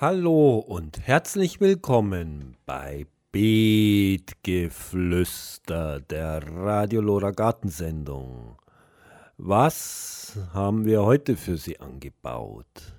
Hallo und herzlich willkommen bei Beetgeflüster, der Radio Lora Gartensendung. Was haben wir heute für Sie angebaut?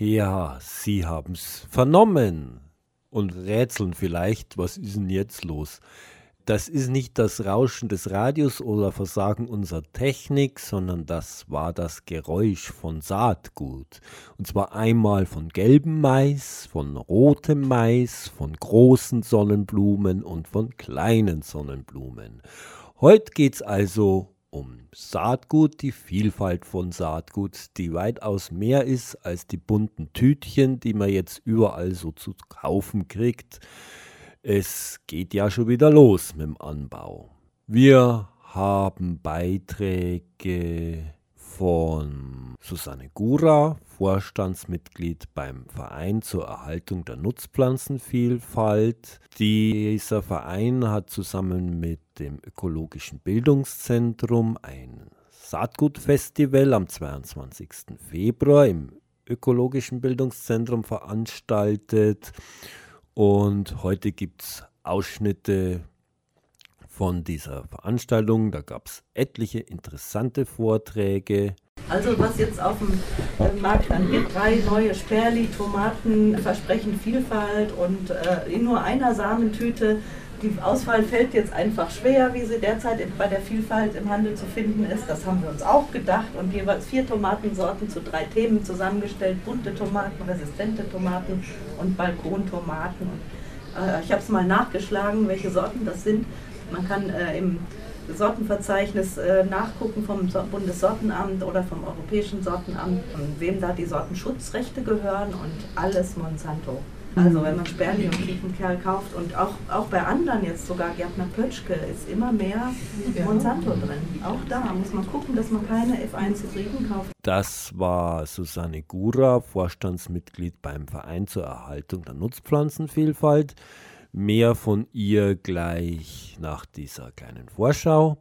Ja, Sie haben's vernommen und rätseln vielleicht, was ist denn jetzt los? Das ist nicht das Rauschen des Radios oder Versagen unserer Technik, sondern das war das Geräusch von Saatgut. Und zwar einmal von gelbem Mais, von rotem Mais, von großen Sonnenblumen und von kleinen Sonnenblumen. Heute geht's also um Saatgut, die Vielfalt von Saatgut, die weitaus mehr ist als die bunten Tütchen, die man jetzt überall so zu kaufen kriegt. Es geht ja schon wieder los mit dem Anbau. Wir haben Beiträge von Susanne Gura, Vorstandsmitglied beim Verein zur Erhaltung der Nutzpflanzenvielfalt. Dieser Verein hat zusammen mit dem Ökologischen Bildungszentrum ein Saatgutfestival am 22. Februar im Ökologischen Bildungszentrum veranstaltet. Und heute gibt es Ausschnitte von dieser Veranstaltung. Da gab es etliche interessante Vorträge. Also was jetzt auf dem äh, Markt angeht, drei neue Sperli-Tomaten versprechen Vielfalt und äh, in nur einer Samentüte. Die Auswahl fällt jetzt einfach schwer, wie sie derzeit bei der Vielfalt im Handel zu finden ist. Das haben wir uns auch gedacht und jeweils vier Tomatensorten zu drei Themen zusammengestellt. Bunte Tomaten, resistente Tomaten und Balkontomaten. Äh, ich habe es mal nachgeschlagen, welche Sorten das sind. Man kann äh, im Sortenverzeichnis äh, nachgucken vom so Bundessortenamt oder vom Europäischen Sortenamt, wem da die Sortenschutzrechte gehören und alles Monsanto. Also wenn man Sperli und Kiefenkerl kauft und auch, auch bei anderen jetzt sogar Gärtner Pötschke ist immer mehr Monsanto drin. Auch da muss man gucken, dass man keine F1-Hybriden kauft. Das war Susanne Gura, Vorstandsmitglied beim Verein zur Erhaltung der Nutzpflanzenvielfalt. Mehr von ihr gleich nach dieser kleinen Vorschau.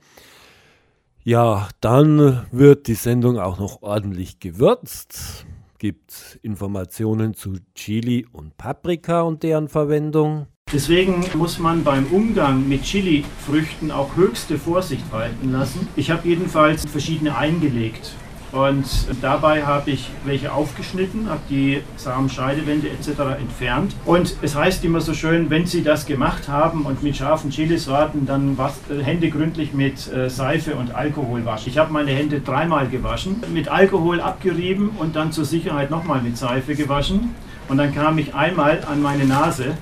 Ja, dann wird die Sendung auch noch ordentlich gewürzt. Gibt Informationen zu Chili und Paprika und deren Verwendung. Deswegen muss man beim Umgang mit Chili-Früchten auch höchste Vorsicht walten lassen. Ich habe jedenfalls verschiedene eingelegt. Und dabei habe ich welche aufgeschnitten, habe die Samenscheidewände etc. entfernt. Und es heißt immer so schön, wenn Sie das gemacht haben und mit scharfen Chilis warten, dann was, äh, Hände gründlich mit äh, Seife und Alkohol waschen. Ich habe meine Hände dreimal gewaschen, mit Alkohol abgerieben und dann zur Sicherheit nochmal mit Seife gewaschen. Und dann kam ich einmal an meine Nase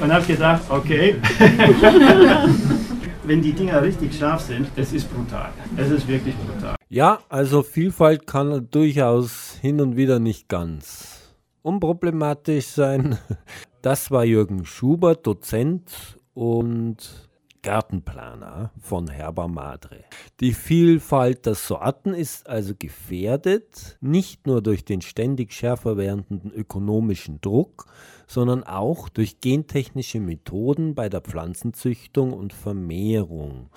und habe gedacht, okay. wenn die Dinger richtig scharf sind, es ist brutal. Es ist wirklich brutal. Ja, also Vielfalt kann durchaus hin und wieder nicht ganz unproblematisch sein. Das war Jürgen Schubert, Dozent und Gartenplaner von Herber Madre. Die Vielfalt der Sorten ist also gefährdet, nicht nur durch den ständig schärfer werdenden ökonomischen Druck, sondern auch durch gentechnische Methoden bei der Pflanzenzüchtung und Vermehrung.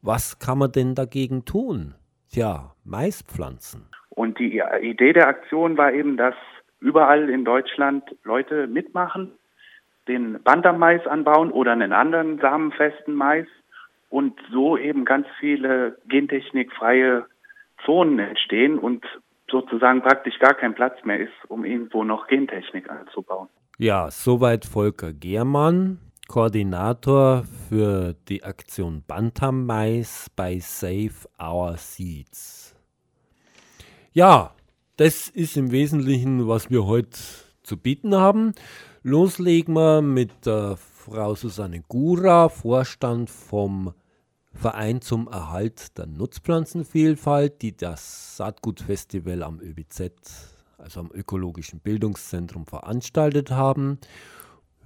Was kann man denn dagegen tun? Tja, Maispflanzen. Und die Idee der Aktion war eben, dass überall in Deutschland Leute mitmachen, den Bandermais anbauen oder einen anderen samenfesten Mais und so eben ganz viele gentechnikfreie Zonen entstehen und sozusagen praktisch gar kein Platz mehr ist, um irgendwo noch Gentechnik anzubauen. Ja, soweit Volker Gehrmann, Koordinator für die Aktion Bantam Mais bei Save Our Seeds. Ja, das ist im Wesentlichen, was wir heute zu bieten haben. Loslegen wir mit der Frau Susanne Gura, Vorstand vom Verein zum Erhalt der Nutzpflanzenvielfalt, die das Saatgutfestival am ÖBZ, also am Ökologischen Bildungszentrum, veranstaltet haben.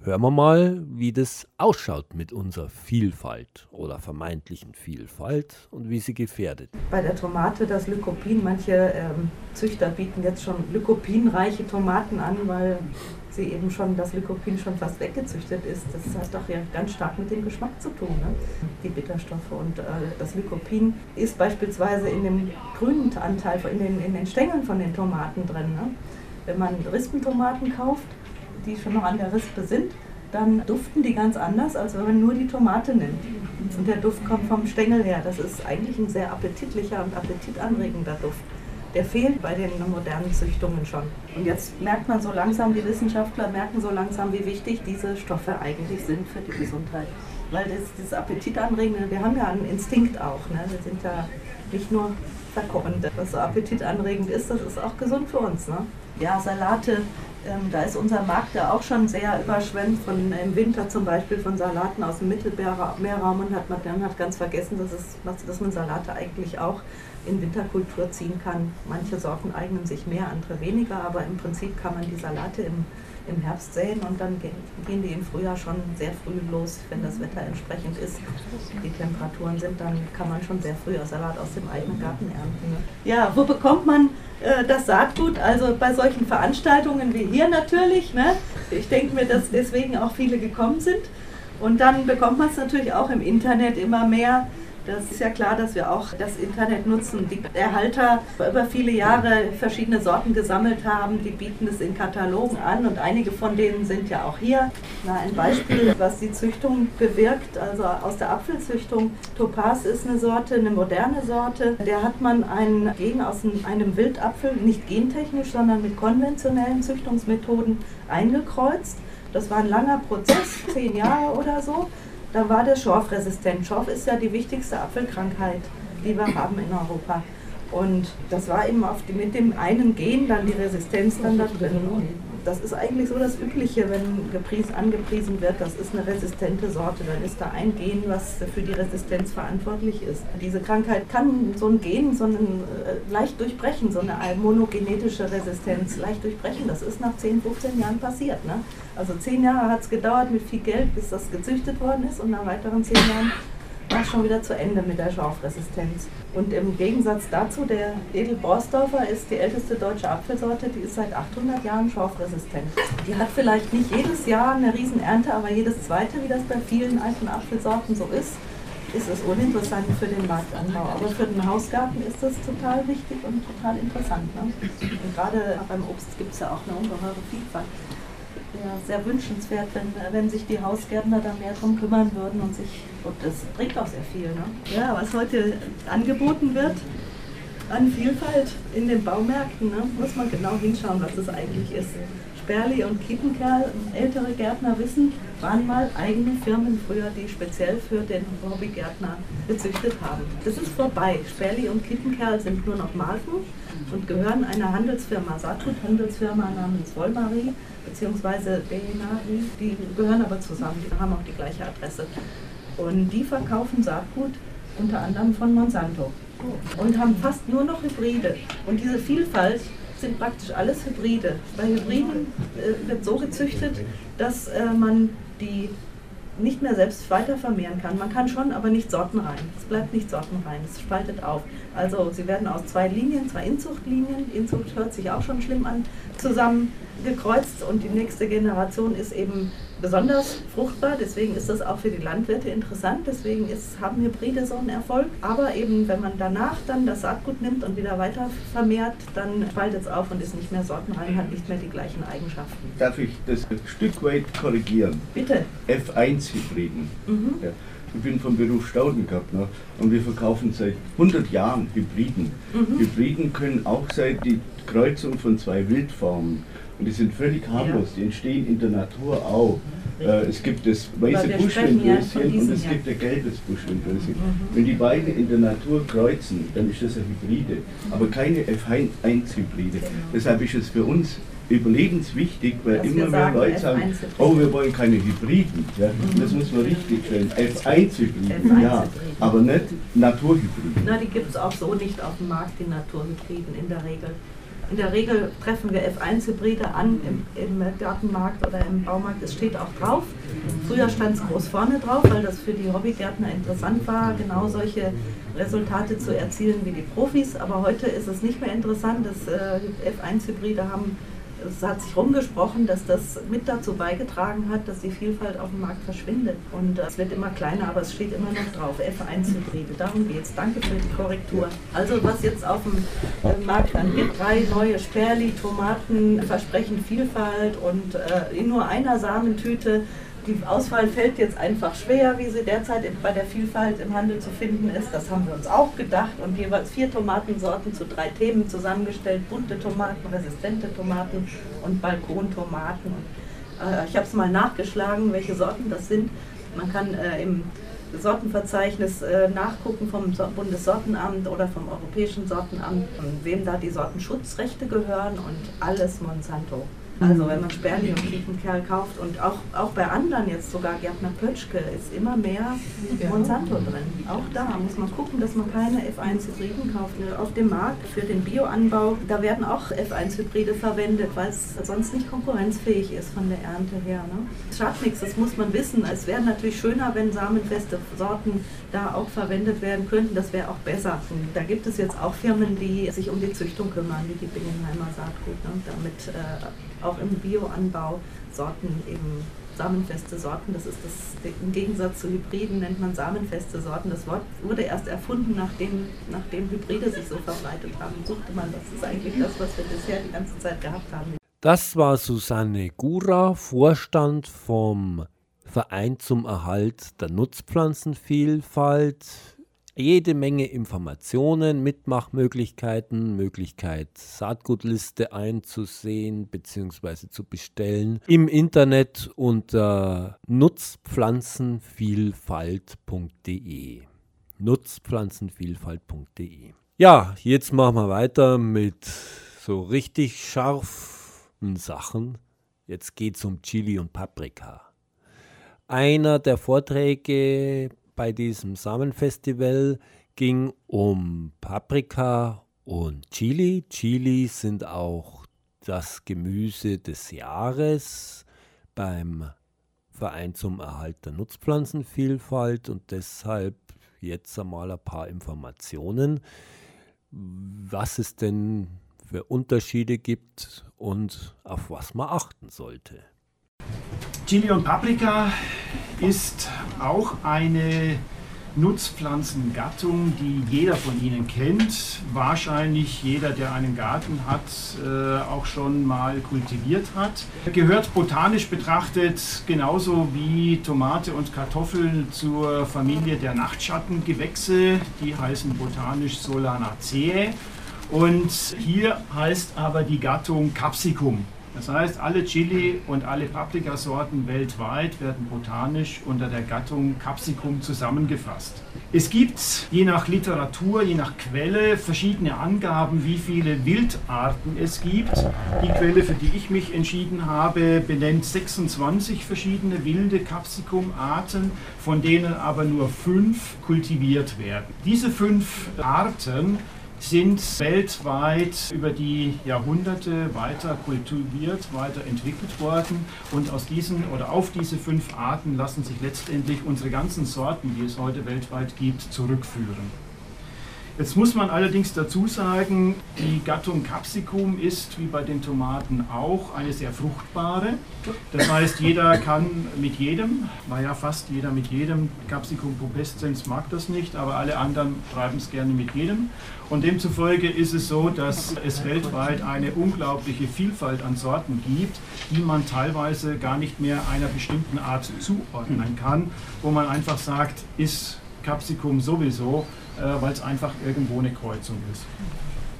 Hören wir mal, wie das ausschaut mit unserer Vielfalt oder vermeintlichen Vielfalt und wie sie gefährdet. Bei der Tomate das Lycopin, manche ähm, Züchter bieten jetzt schon lycopinreiche Tomaten an, weil sie eben schon, das Lycopin schon fast weggezüchtet ist. Das hat doch ja ganz stark mit dem Geschmack zu tun, ne? die Bitterstoffe. Und äh, das Lycopin ist beispielsweise in dem grünen Anteil, in den, in den Stängeln von den Tomaten drin. Ne? Wenn man Rispentomaten kauft, die schon noch an der Rispe sind, dann duften die ganz anders, als wenn man nur die Tomate nimmt. Und der Duft kommt vom Stängel her. Das ist eigentlich ein sehr appetitlicher und appetitanregender Duft. Der fehlt bei den modernen Züchtungen schon. Und jetzt merkt man so langsam, die Wissenschaftler merken so langsam, wie wichtig diese Stoffe eigentlich sind für die Gesundheit. Weil das, das Appetitanregende, wir haben ja einen Instinkt auch. Ne? Wir sind ja nicht nur verkochend. Was so appetitanregend ist, das ist auch gesund für uns. Ne? Ja, Salate ähm, da ist unser Markt ja auch schon sehr überschwemmt von im Winter zum Beispiel von Salaten aus dem Mittelmeerraum und hat man dann hat ganz vergessen, dass, es, dass man Salate eigentlich auch in Winterkultur ziehen kann. Manche Sorten eignen sich mehr, andere weniger, aber im Prinzip kann man die Salate im im Herbst säen und dann gehen, die im Frühjahr schon sehr früh los, wenn das Wetter entsprechend ist. Die Temperaturen sind, dann kann man schon sehr früh Salat aus dem eigenen Garten ernten. Ne? Ja, wo bekommt man äh, das Saatgut? Also bei solchen Veranstaltungen wie hier natürlich. Ne? Ich denke mir, dass deswegen auch viele gekommen sind. Und dann bekommt man es natürlich auch im Internet immer mehr. Das ist ja klar, dass wir auch das Internet nutzen. Die Erhalter über viele Jahre verschiedene Sorten gesammelt haben, die bieten es in Katalogen an und einige von denen sind ja auch hier. Na, ein Beispiel, was die Züchtung bewirkt, also aus der Apfelzüchtung. Topaz ist eine Sorte, eine moderne Sorte. Der hat man einen Gen aus einem Wildapfel, nicht gentechnisch, sondern mit konventionellen Züchtungsmethoden eingekreuzt. Das war ein langer Prozess, zehn Jahre oder so da war der Schorf resistent. Schorf ist ja die wichtigste Apfelkrankheit, die wir haben in Europa. Und das war eben die, mit dem einen Gen dann die Resistenz dann da drin. Das ist eigentlich so das Übliche, wenn gepries, angepriesen wird, das ist eine resistente Sorte, dann ist da ein Gen, was für die Resistenz verantwortlich ist. Diese Krankheit kann so ein Gen so einen, äh, leicht durchbrechen, so eine monogenetische Resistenz leicht durchbrechen. Das ist nach 10, 15 Jahren passiert. Ne? Also 10 Jahre hat es gedauert mit viel Geld, bis das gezüchtet worden ist und nach weiteren 10 Jahren war schon wieder zu Ende mit der Schorfresistenz. Und im Gegensatz dazu, der Edelborsdorfer ist die älteste deutsche Apfelsorte, die ist seit 800 Jahren schorfresistent. Die hat vielleicht nicht jedes Jahr eine Riesenernte, aber jedes zweite, wie das bei vielen alten Apfelsorten so ist, ist es uninteressant für den Marktanbau. Aber für den Hausgarten ist das total wichtig und total interessant. Ne? Und gerade beim Obst gibt es ja auch eine ungeheure Vielfalt ja, sehr wünschenswert, wenn, wenn sich die Hausgärtner da mehr drum kümmern würden und sich, und das bringt auch sehr viel. Ne? Ja, was heute angeboten wird an Vielfalt in den Baumärkten, ne, muss man genau hinschauen, was es eigentlich ist. Sperli und Kiepenkerl, ältere Gärtner wissen, waren mal eigene Firmen früher, die speziell für den Hobbygärtner gezüchtet haben. Das ist vorbei. Sperli und Kiepenkerl sind nur noch Marken und gehören einer Handelsfirma, Saatgut-Handelsfirma namens Wollmarie beziehungsweise Benari, die gehören aber zusammen, die haben auch die gleiche Adresse. Und die verkaufen Saatgut unter anderem von Monsanto und haben fast nur noch Hybride. Und diese Vielfalt sind praktisch alles Hybride. Bei Hybriden äh, wird so gezüchtet, dass äh, man die nicht mehr selbst weiter vermehren kann. Man kann schon, aber nicht sortenrein. Es bleibt nicht sortenrein, es spaltet auf. Also sie werden aus zwei Linien, zwei Inzuchtlinien, Inzucht hört sich auch schon schlimm an, zusammengekreuzt und die nächste Generation ist eben besonders fruchtbar, deswegen ist das auch für die Landwirte interessant, deswegen ist, haben Hybride so einen Erfolg. Aber eben, wenn man danach dann das Saatgut nimmt und wieder weiter vermehrt, dann spaltet es auf und ist nicht mehr sortenrein, hat nicht mehr die gleichen Eigenschaften. Darf ich das ein Stück weit korrigieren? Bitte. F1-Hybriden. Mhm. Ja. Ich bin vom Beruf Staudengärtner und wir verkaufen seit 100 Jahren Hybriden. Mhm. Hybriden können auch sein die Kreuzung von zwei Wildformen. Und die sind völlig harmlos, die entstehen in der Natur auch. Äh, es gibt das weiße Buschwindröschen und es gibt ein gelbes Buschwindröschen. Mhm. Wenn die beiden in der Natur kreuzen, dann ist das ein Hybride, aber keine F1-Hybride. Genau. Deshalb ist es für uns überlebenswichtig, weil Dass immer mehr Leute sagen, F1-Hybride. oh, wir wollen keine Hybriden. Ja, Mhm. Das muss man richtig stellen. F1-Hybriden, F1 ja, aber nicht Naturhybriden. Na, die gibt es auch so nicht auf dem Markt, die Naturhybriden in der Regel. In der Regel treffen wir F1-Hybride an im, im Gartenmarkt oder im Baumarkt. Es steht auch drauf. Früher stand es groß vorne drauf, weil das für die Hobbygärtner interessant war, genau solche Resultate zu erzielen wie die Profis. Aber heute ist es nicht mehr interessant. Das äh, F1-Hybride haben, es hat sich rumgesprochen, dass das mit dazu beigetragen hat, dass die Vielfalt auf dem Markt verschwindet. Und äh, es wird immer kleiner, aber es steht immer noch drauf. F1-Hybride, darum geht es. Danke für die Korrektur. Also was jetzt auf dem äh, Markt dann gibt, drei neue Sperli, Tomaten, versprechen Vielfalt und äh, in nur einer Samentüte. Die Auswahl fällt jetzt einfach schwer, wie sie derzeit bei der Vielfalt im Handel zu finden ist. Das haben wir uns auch gedacht und jeweils vier Tomatensorten zu drei Themen zusammengestellt. Bunte Tomaten, resistente Tomaten und Balkontomaten. Äh, ich habe es mal nachgeschlagen, welche Sorten das sind. Man kann äh, im Sortenverzeichnis äh, nachgucken vom So- Bundessortenamt oder vom Europäischen Sortenamt, wem da die Sortenschutzrechte gehören und alles Monsanto. Also wenn man Sperli und Kiepenkerl kauft und auch, auch bei anderen jetzt sogar Gärtner Pötschke ist immer mehr Monsanto drin. Auch da muss man gucken, dass man keine F1-Hybriden kauft. Ne, Auf dem Markt für den Bioanbau, da werden auch F1-Hybride verwendet, weil es sonst nicht konkurrenzfähig ist von der Ernte her. Ne? Es schadet nichts, das muss man wissen. Es wäre natürlich schöner, wenn samenfeste Sorten da auch verwendet werden könnten. Das wäre auch besser. Da gibt es jetzt auch Firmen, die sich um die Züchtung kümmern, wie die Bingenheimer Saatgut, ne? damit äh, auch im Bioanbau Sorten eben samenfeste Sorten, das ist das, im Gegensatz zu Hybriden nennt man samenfeste Sorten. Das Wort wurde erst erfunden, nachdem, nachdem Hybride sich so verbreitet haben. Suchte man, das ist eigentlich das, was wir bisher die ganze Zeit gehabt haben. Das war Susanne Gura, Vorstand vom Verein zum Erhalt der Nutzpflanzenvielfalt. Jede Menge Informationen, Mitmachmöglichkeiten, Möglichkeit Saatgutliste einzusehen bzw. zu bestellen im Internet unter nutzpflanzenvielfalt.de. Nutzpflanzenvielfalt.de. Ja, jetzt machen wir weiter mit so richtig scharfen Sachen. Jetzt geht es um Chili und Paprika. Einer der Vorträge bei diesem Samenfestival ging um Paprika und Chili. Chili sind auch das Gemüse des Jahres beim Verein zum Erhalt der Nutzpflanzenvielfalt und deshalb jetzt einmal ein paar Informationen, was es denn für Unterschiede gibt und auf was man achten sollte. Chili und Paprika ist auch eine Nutzpflanzengattung, die jeder von Ihnen kennt. Wahrscheinlich jeder, der einen Garten hat, äh, auch schon mal kultiviert hat. Gehört botanisch betrachtet genauso wie Tomate und Kartoffeln zur Familie der Nachtschattengewächse. Die heißen botanisch Solanaceae. Und hier heißt aber die Gattung Capsicum. Das heißt, alle Chili und alle Paprikasorten weltweit werden botanisch unter der Gattung Capsicum zusammengefasst. Es gibt je nach Literatur, je nach Quelle verschiedene Angaben, wie viele Wildarten es gibt. Die Quelle, für die ich mich entschieden habe, benennt 26 verschiedene wilde Capsicum-Arten, von denen aber nur fünf kultiviert werden. Diese fünf Arten sind weltweit über die Jahrhunderte weiter kultiviert, weiterentwickelt worden und aus diesen oder auf diese fünf Arten lassen sich letztendlich unsere ganzen Sorten, die es heute weltweit gibt, zurückführen. Jetzt muss man allerdings dazu sagen, die Gattung Capsicum ist wie bei den Tomaten auch eine sehr fruchtbare. Das heißt, jeder kann mit jedem, naja, fast jeder mit jedem, Capsicum pubescens mag das nicht, aber alle anderen treiben es gerne mit jedem. Und demzufolge ist es so, dass es weltweit eine unglaubliche Vielfalt an Sorten gibt, die man teilweise gar nicht mehr einer bestimmten Art zuordnen kann, wo man einfach sagt, ist Capsicum sowieso, äh, weil es einfach irgendwo eine Kreuzung ist.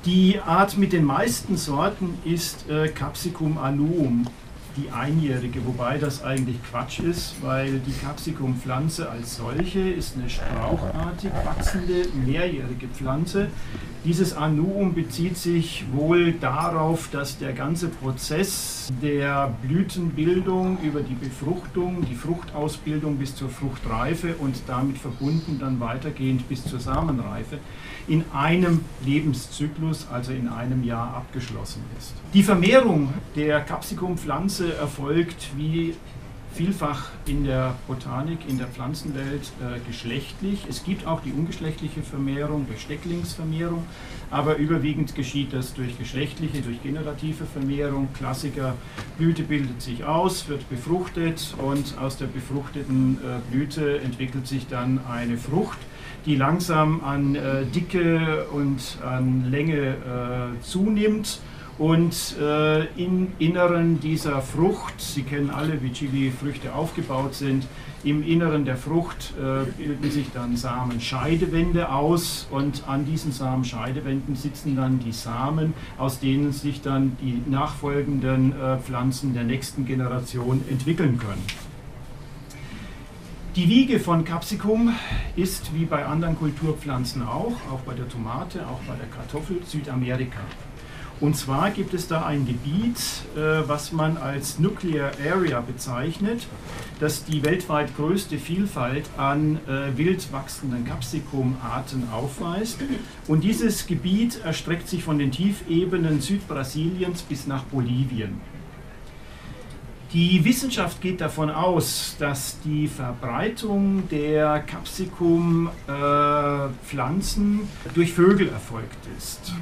Die Art mit den meisten Sorten ist äh, Capsicum annuum, die einjährige, wobei das eigentlich Quatsch ist, weil die Capsicum-Pflanze als solche ist eine strauchartig wachsende, mehrjährige Pflanze, Dieses Anuum bezieht sich wohl darauf, dass der ganze Prozess der Blütenbildung über die Befruchtung, die Fruchtausbildung bis zur Fruchtreife und damit verbunden dann weitergehend bis zur Samenreife in einem Lebenszyklus, also in einem Jahr abgeschlossen ist. Die Vermehrung der Capsicum-Pflanze erfolgt wie vielfach in der Botanik, in der Pflanzenwelt äh, geschlechtlich. Es gibt auch die ungeschlechtliche Vermehrung durch Stecklingsvermehrung, aber überwiegend geschieht das durch geschlechtliche, durch generative Vermehrung. Klassiker, Blüte bildet sich aus, wird befruchtet und aus der befruchteten äh, Blüte entwickelt sich dann eine Frucht die langsam an äh, Dicke und an Länge äh, zunimmt und äh, im Inneren dieser Frucht, Sie kennen alle, wie Chili-Früchte aufgebaut sind, im Inneren der Frucht äh, bilden sich dann Samenscheidewände aus und an diesen Samenscheidewänden sitzen dann die Samen, aus denen sich dann die nachfolgenden äh, Pflanzen der nächsten Generation entwickeln können. Die Wiege von Capsicum ist wie bei anderen Kulturpflanzen auch, auch bei der Tomate, auch bei der Kartoffel, Südamerika. Und zwar gibt es da ein Gebiet, äh, was man als Nuclear Area bezeichnet, das die weltweit größte Vielfalt an äh, wild wachsenden Capsicum-Arten aufweist. Und dieses Gebiet erstreckt sich von den Tiefebenen Südbrasiliens bis nach Bolivien. Die Wissenschaft geht davon aus, dass die Verbreitung der Capsicum-Pflanzen äh, durch Vögel erfolgt ist.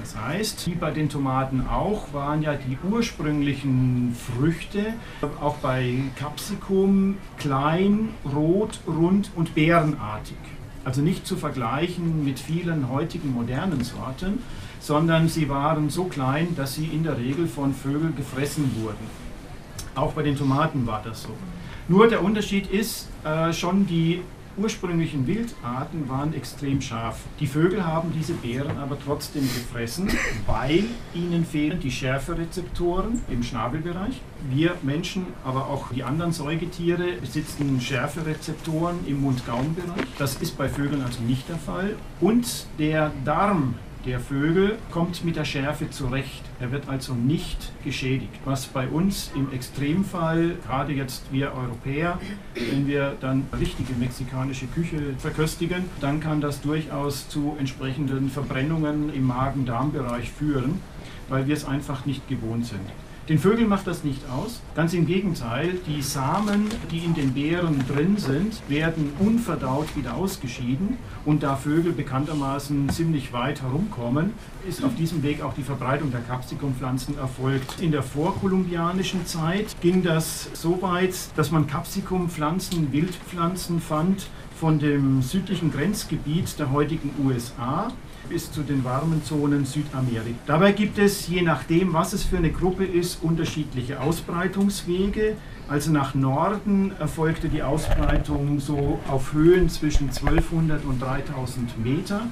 Das heißt, wie bei den Tomaten auch, waren ja die ursprünglichen Früchte auch bei Capsicum klein, rot, rund und beerenartig. Also nicht zu vergleichen mit vielen heutigen modernen Sorten, sondern sie waren so klein, dass sie in der Regel von Vögeln gefressen wurden. Auch bei den Tomaten war das so. Nur der Unterschied ist, äh, schon die ursprünglichen Wildarten waren extrem scharf. Die Vögel haben diese Beeren aber trotzdem gefressen, weil ihnen fehlen die Schärferezeptoren im Schnabelbereich. Wir Menschen, aber auch die anderen Säugetiere besitzen Schärferezeptoren im Mund-Gaum-Bereich. Das ist bei Vögeln also nicht der Fall. Und der Darm der Vögel kommt mit der Schärfe zurecht. Er wird also nicht geschädigt. Was bei uns im Extremfall, gerade jetzt wir Europäer, wenn wir dann richtige mexikanische Küche verköstigen, dann kann das durchaus zu entsprechenden Verbrennungen im Magen-Darm-Bereich führen, weil wir es einfach nicht gewohnt sind. Den Vögeln macht das nicht aus. Ganz im Gegenteil, die Samen, die in den Beeren drin sind, werden unverdaut wieder ausgeschieden. Und da Vögel bekanntermaßen ziemlich weit herumkommen, ist auf diesem Weg auch die Verbreitung der Capsicum-Pflanzen erfolgt. In der vorkolumbianischen Zeit ging das so weit, dass man Capsicum-Pflanzen, Wildpflanzen fand von dem südlichen Grenzgebiet der heutigen USA bis zu den warmen Zonen Südamerika. Dabei gibt es, je nachdem, was es für eine Gruppe ist, unterschiedliche Ausbreitungswege. Also nach Norden erfolgte die Ausbreitung so auf Höhen zwischen 1200 und 3000 Meter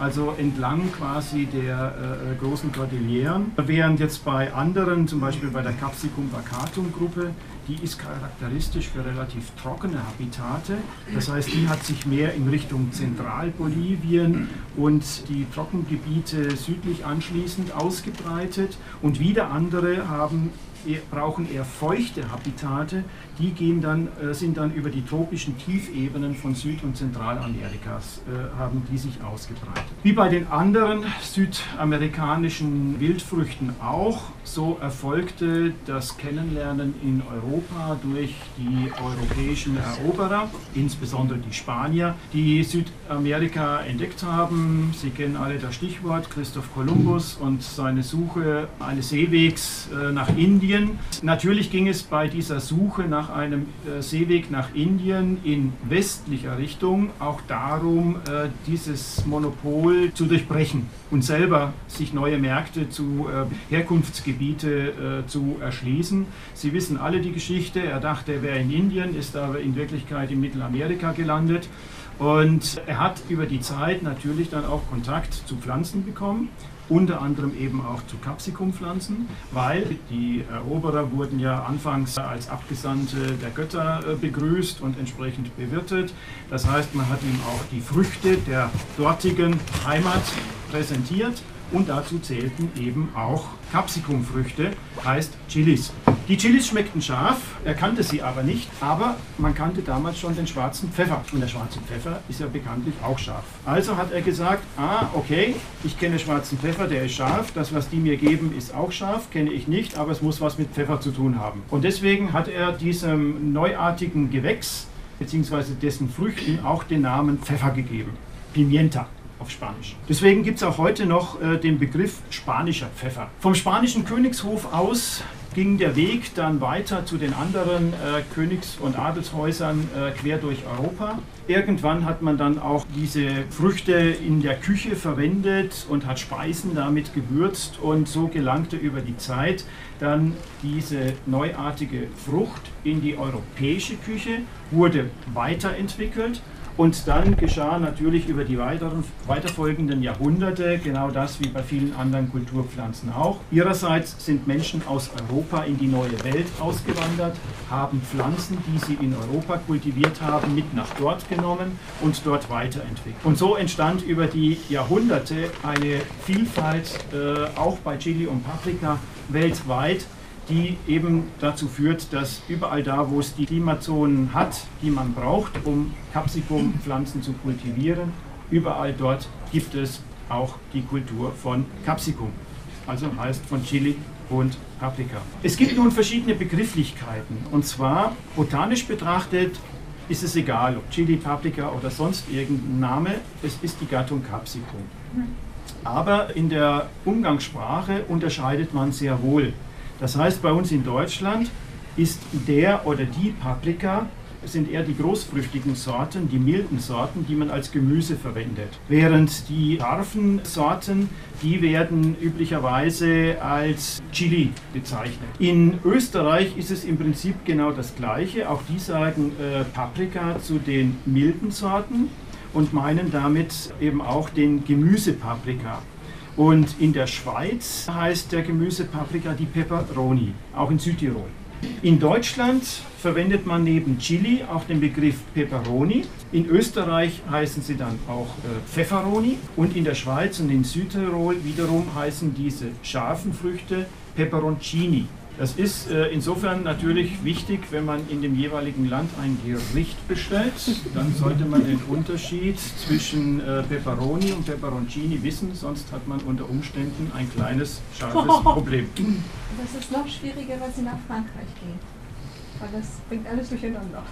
also entlang quasi der äh, großen Kordilleren. Während jetzt bei anderen, zum Beispiel bei der Capsicum vacatum Gruppe, die ist charakteristisch für relativ trockene Habitate. Das heißt, die hat sich mehr in Richtung Zentralbolivien und die Trockengebiete südlich anschließend ausgebreitet. Und wieder andere haben brauchen eher feuchte Habitate, die gehen dann, äh, sind dann über die tropischen Tiefebenen von Süd- und Zentralamerikas, äh, haben die sich ausgebreitet. Wie bei den anderen südamerikanischen Wildfrüchten auch, so erfolgte das Kennenlernen in Europa durch die europäischen Eroberer, insbesondere die Spanier, die Südamerika entdeckt haben. Sie kennen alle das Stichwort Christoph Kolumbus und seine Suche eines Seewegs äh, nach Indien. Natürlich ging es bei dieser Suche nach einem äh, Seeweg nach Indien in westlicher Richtung auch darum, äh, dieses Monopol zu durchbrechen und selber sich neue Märkte zu äh, Herkunftsgebiete zu erschließen. Sie wissen alle die Geschichte. Er dachte, er wäre in Indien, ist aber in Wirklichkeit in Mittelamerika gelandet. Und er hat über die Zeit natürlich dann auch Kontakt zu Pflanzen bekommen unter anderem eben auch zu Capsicum-Pflanzen, weil die Eroberer wurden ja anfangs als Abgesandte der Götter äh, begrüßt und entsprechend bewirtet. Das heißt, man hat ihm auch die Früchte der dortigen Heimat präsentiert und dazu zählten eben auch Capsicumfrüchte, heißt Chilis. Die Chilis schmeckten scharf, er kannte sie aber nicht, aber man kannte damals schon den schwarzen Pfeffer. Und der schwarze Pfeffer ist ja bekanntlich auch scharf. Also hat er gesagt, ah, okay, ich kenne schwarzen Pfeffer, der ist scharf, das, was die mir geben, ist auch scharf, kenne ich nicht, aber es muss was mit Pfeffer zu tun haben. Und deswegen hat er diesem neuartigen Gewächs, beziehungsweise dessen Früchten, auch den Namen Pfeffer gegeben. Pimienta auf Spanisch. Deswegen gibt es auch heute noch äh, den Begriff spanischer Pfeffer. Vom spanischen Königshof aus ging der Weg dann weiter zu den anderen äh, Königs- und Adelshäusern äh, quer durch Europa. Irgendwann hat man dann auch diese Früchte in der Küche verwendet und hat Speisen damit gewürzt und so gelangte über die Zeit dann diese neuartige Frucht in die europäische Küche, wurde weiterentwickelt und dann geschah natürlich über die weiteren, weiterfolgenden Jahrhunderte genau das wie bei vielen anderen Kulturpflanzen auch. Ihrerseits sind Menschen aus Europa in die neue Welt ausgewandert, haben Pflanzen, die sie in Europa kultiviert haben, mit nach dort genommen und dort weiterentwickelt. Und so entstand über die Jahrhunderte eine Vielfalt, äh, auch bei Chili und Paprika, weltweit die eben dazu führt, dass überall da, wo es die Klimazonen hat, die man braucht, um Capsicum-Pflanzen zu kultivieren, überall dort gibt es auch die Kultur von Capsicum, also heißt von Chili und Paprika. Es gibt nun verschiedene Begrifflichkeiten und zwar botanisch betrachtet ist es egal, ob Chili, Paprika oder sonst irgendein Name, es ist die Gattung Capsicum. Aber in der Umgangssprache unterscheidet man sehr wohl das heißt, bei uns in Deutschland ist der oder die Paprika sind eher die großfrüchtigen Sorten, die milden Sorten, die man als Gemüse verwendet. Während die scharfen Sorten, die werden üblicherweise als Chili bezeichnet. In Österreich ist es im Prinzip genau das Gleiche. Auch die sagen äh, Paprika zu den milden Sorten und meinen damit eben auch den Gemüsepaprika. Und in der Schweiz heißt der Gemüsepaprika die Peperoni, auch in Südtirol. In Deutschland verwendet man neben Chili auch den Begriff Peperoni. In Österreich heißen sie dann auch äh, Pfefferoni und in der Schweiz und in Südtirol wiederum heißen diese scharfen Früchte Peperoncini. Das ist äh, insofern natürlich wichtig, wenn man in dem jeweiligen Land ein Gericht bestellt. Dann sollte man den Unterschied zwischen äh, Peperoni und Peperoncini wissen, sonst hat man unter Umständen ein kleines, scharfes Problem. Das ist noch schwieriger, wenn Sie nach Frankreich gehen. Weil das bringt alles durcheinander.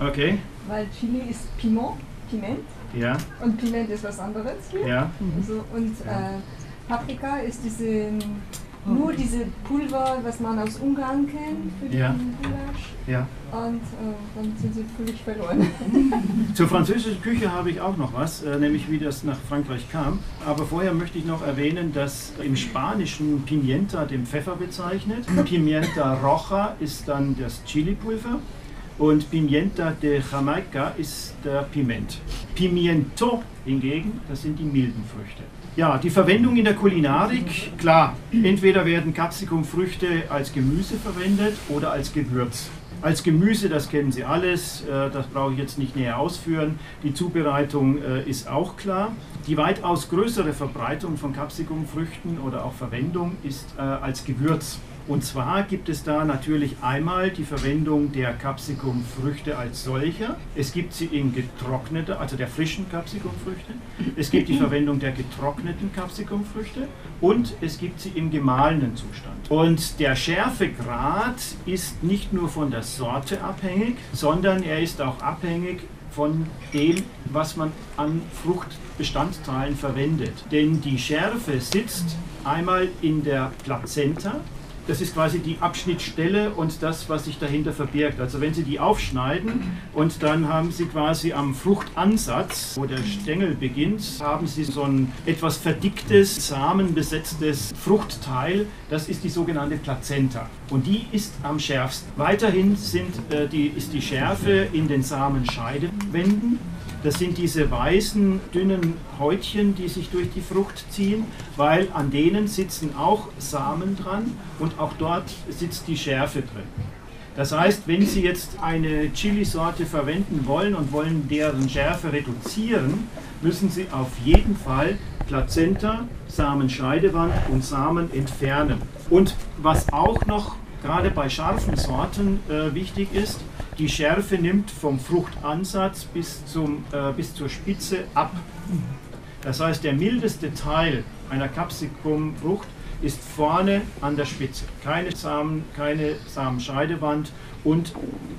Okay. Weil Chili ist Piment, Piment. Ja. Und Piment ist was anderes. Ja. Also, und äh, Paprika ist diese nur diese Pulver, was man aus Ungarn kennt für den Ja. Gulasch. Ja. Und äh, dann sind sie völlig verloren. Zur französischen Küche habe ich auch noch was, äh, nämlich wie das nach Frankreich kam. Aber vorher möchte ich noch erwähnen, dass im Spanischen Pimienta den Pfeffer bezeichnet. Pimienta roja ist dann das Chilipulver. Und Pimienta de Jamaica ist der Piment. Pimiento hingegen, das sind die milden Früchte. Ja, die Verwendung in der Kulinarik, klar, entweder werden Capsicumfrüchte als Gemüse verwendet oder als Gewürz. Als Gemüse, das kennen Sie alles, äh, das brauche ich jetzt nicht näher ausführen. Die Zubereitung äh, ist auch klar. Die weitaus größere Verbreitung von Capsicumfrüchten oder auch Verwendung ist äh, als Gewürz. Und zwar gibt es da natürlich einmal die Verwendung der Capsicumfrüchte als solcher. Es gibt sie in getrockneter, also der frischen Capsicumfrüchte. Es gibt die Verwendung der getrockneten Capsicumfrüchte und es gibt sie im gemahlenen Zustand. Und der Schärfegrad ist nicht nur von der Sorte abhängig, sondern er ist auch abhängig von dem, was man an Fruchtbestandteilen verwendet. Denn die Schärfe sitzt einmal in der Plazenta, das ist quasi die Abschnittstelle und das, was sich dahinter verbirgt. Also wenn Sie die aufschneiden und dann haben Sie quasi am Fruchtansatz, wo der Stängel beginnt, haben Sie so ein etwas verdicktes, samenbesetztes Fruchtteil. Das ist die sogenannte Plazenta. Und die ist am schärfsten. Weiterhin sind, äh, die, ist die Schärfe in den Samenscheidewänden. Das sind diese weißen, dünnen Häutchen, die sich durch die Frucht ziehen, weil an denen sitzen auch Samen dran und auch dort sitzt die Schärfe drin. Das heißt, wenn Sie jetzt eine Chili-Sorte verwenden wollen und wollen deren Schärfe reduzieren, müssen Sie auf jeden Fall Plazenta, Samenscheidewand und Samen entfernen. Und was auch noch gerade bei scharfen Sorten äh, wichtig ist, die Schärfe nimmt vom Fruchtansatz bis, zum, äh, bis zur Spitze ab. Das heißt, der mildeste Teil einer Capsicumfrucht ist vorne an der Spitze. Keine Samen, keine Samenscheidewand und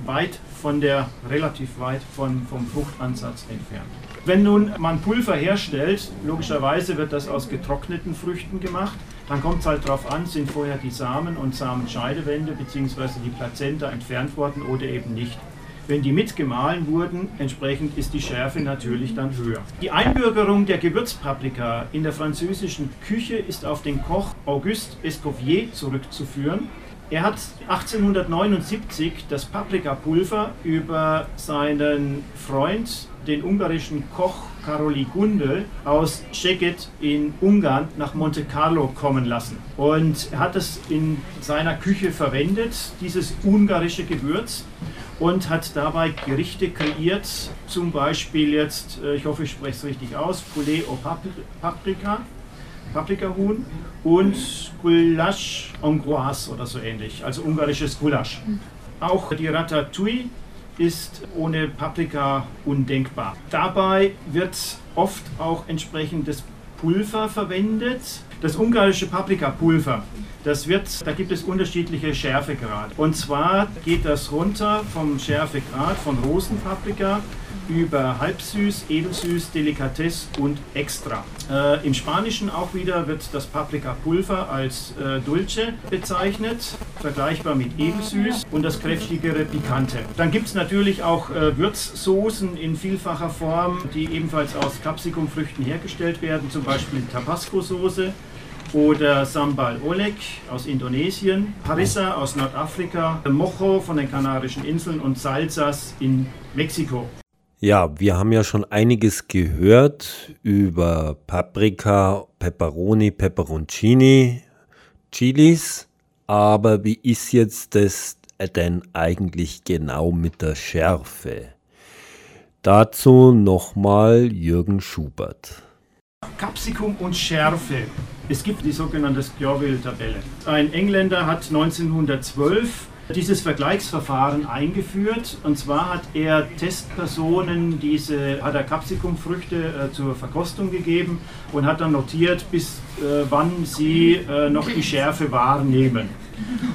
weit von der, relativ weit von, vom Fruchtansatz entfernt. Wenn nun man Pulver herstellt, logischerweise wird das aus getrockneten Früchten gemacht, dann kommt es halt darauf an, sind vorher die Samen und Samenscheidewände bzw. die Plazenta entfernt worden oder eben nicht. Wenn die mitgemahlen wurden, entsprechend ist die Schärfe natürlich dann höher. Die Einbürgerung der Gewürzpaprika in der französischen Küche ist auf den Koch Auguste Escoffier zurückzuführen. Er hat 1879 das Paprikapulver über seinen Freund, den ungarischen Koch Karoli Gundel aus Szeged in Ungarn nach Monte Carlo kommen lassen. Und er hat es in seiner Küche verwendet, dieses ungarische Gewürz, und hat dabei Gerichte kreiert, zum Beispiel jetzt, äh, ich hoffe, ich spreche es richtig aus, Poulet au Paprika, Paprikahuhn und Goulash hongroise oder so ähnlich, also ungarisches Gulasch. Auch die Ratatouille ist ohne Paprika undenkbar. Dabei wird oft auch entsprechendes Pulver verwendet. Das ungarische Paprikapulver, das wird, da gibt es unterschiedliche Schärfegrade. Und zwar geht das runter vom Schärfegrad von Rosenpaprika über halbsüß, edelsüß, Delikatesse und extra. Äh, Im Spanischen auch wieder wird das Paprikapulver als äh, Dulce bezeichnet, vergleichbar mit edelsüß und das kräftigere Pikante. Dann gibt es natürlich auch äh, Würzsoßen in vielfacher Form, die ebenfalls aus Capsicumfrüchten hergestellt werden, zum Beispiel Tabasco-Soße oder Sambal Oleg aus Indonesien, Harissa aus Nordafrika, Mojo von den Kanarischen Inseln und Salsas in Mexiko. Ja, wir haben ja schon einiges gehört über Paprika, Peperoni, Peperoncini, Chilis. Aber wie ist jetzt das denn eigentlich genau mit der Schärfe? Dazu nochmal Jürgen Schubert. Capsicum und Schärfe. Es gibt die sogenannte Scoville-Tabelle. Ein Engländer hat 1912 dieses Vergleichsverfahren eingeführt. Und zwar hat er Testpersonen diese, hat er Capsicumfrüchte äh, zur Verkostung gegeben und hat dann notiert, bis äh, wann sie äh, noch die Schärfe wahrnehmen.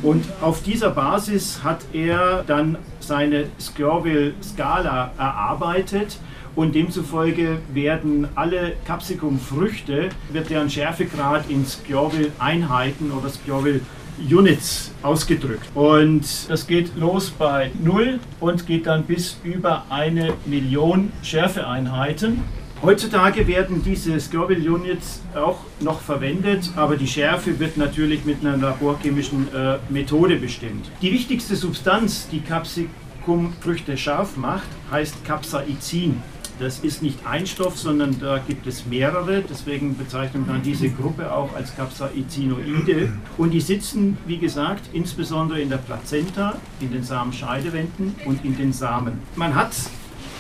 Und auf dieser Basis hat er dann seine Scoville-Skala erarbeitet und demzufolge werden alle Capsicum-Früchte, wird deren Schärfegrad in Scoville-Einheiten oder Scoville Units ausgedrückt. Und das geht los bei 0 und geht dann bis über eine Million Schärfeeinheiten. Heutzutage werden diese Scoville Units auch noch verwendet, aber die Schärfe wird natürlich mit einer laborchemischen äh, Methode bestimmt. Die wichtigste Substanz, die Capsicumfrüchte scharf macht, heißt Capsaicin. Das ist nicht ein Stoff, sondern da gibt es mehrere. Deswegen bezeichnet man diese Gruppe auch als Capsaicinoide. Und die sitzen, wie gesagt, insbesondere in der Plazenta, in den Samenscheidewänden und in den Samen. Man hat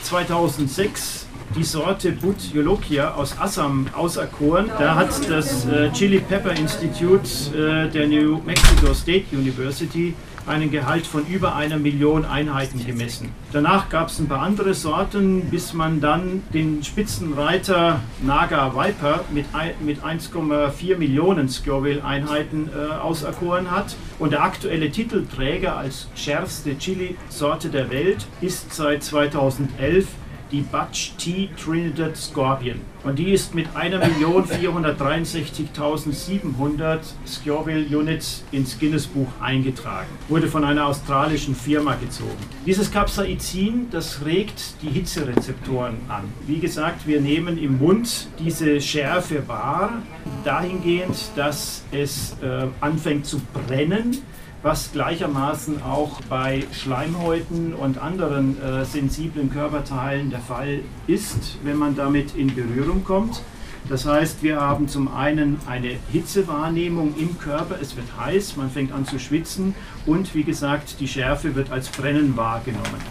2006 die Sorte Bud Yolokia aus Assam auserkoren. Da hat das äh, Chili Pepper Institute äh, der New Mexico State University einen Gehalt von über einer Million Einheiten gemessen. Danach gab es ein paar andere Sorten, bis man dann den Spitzenreiter Naga Viper mit, mit 1,4 Millionen Scoville-Einheiten äh, auserkoren hat. Und der aktuelle Titelträger als schärfste Chili-Sorte der Welt ist seit 2011 die Butch T Trinidad Scorpion. Und die ist mit 1.463.700 Scoville Units ins Guinness Buch eingetragen. Wurde von einer australischen Firma gezogen. Dieses Capsaicin, das regt die Hitzerezeptoren an. Wie gesagt, wir nehmen im Mund diese Schärfe wahr, dahingehend, dass es äh, anfängt zu brennen was gleichermaßen auch bei Schleimhäuten und anderen äh, sensiblen Körperteilen der Fall ist, wenn man damit in Berührung kommt. Das heißt, wir haben zum einen eine Hitzewahrnehmung im Körper, es wird heiß, man fängt an zu schwitzen und wie gesagt, die Schärfe wird als Brennen wahrgenommen.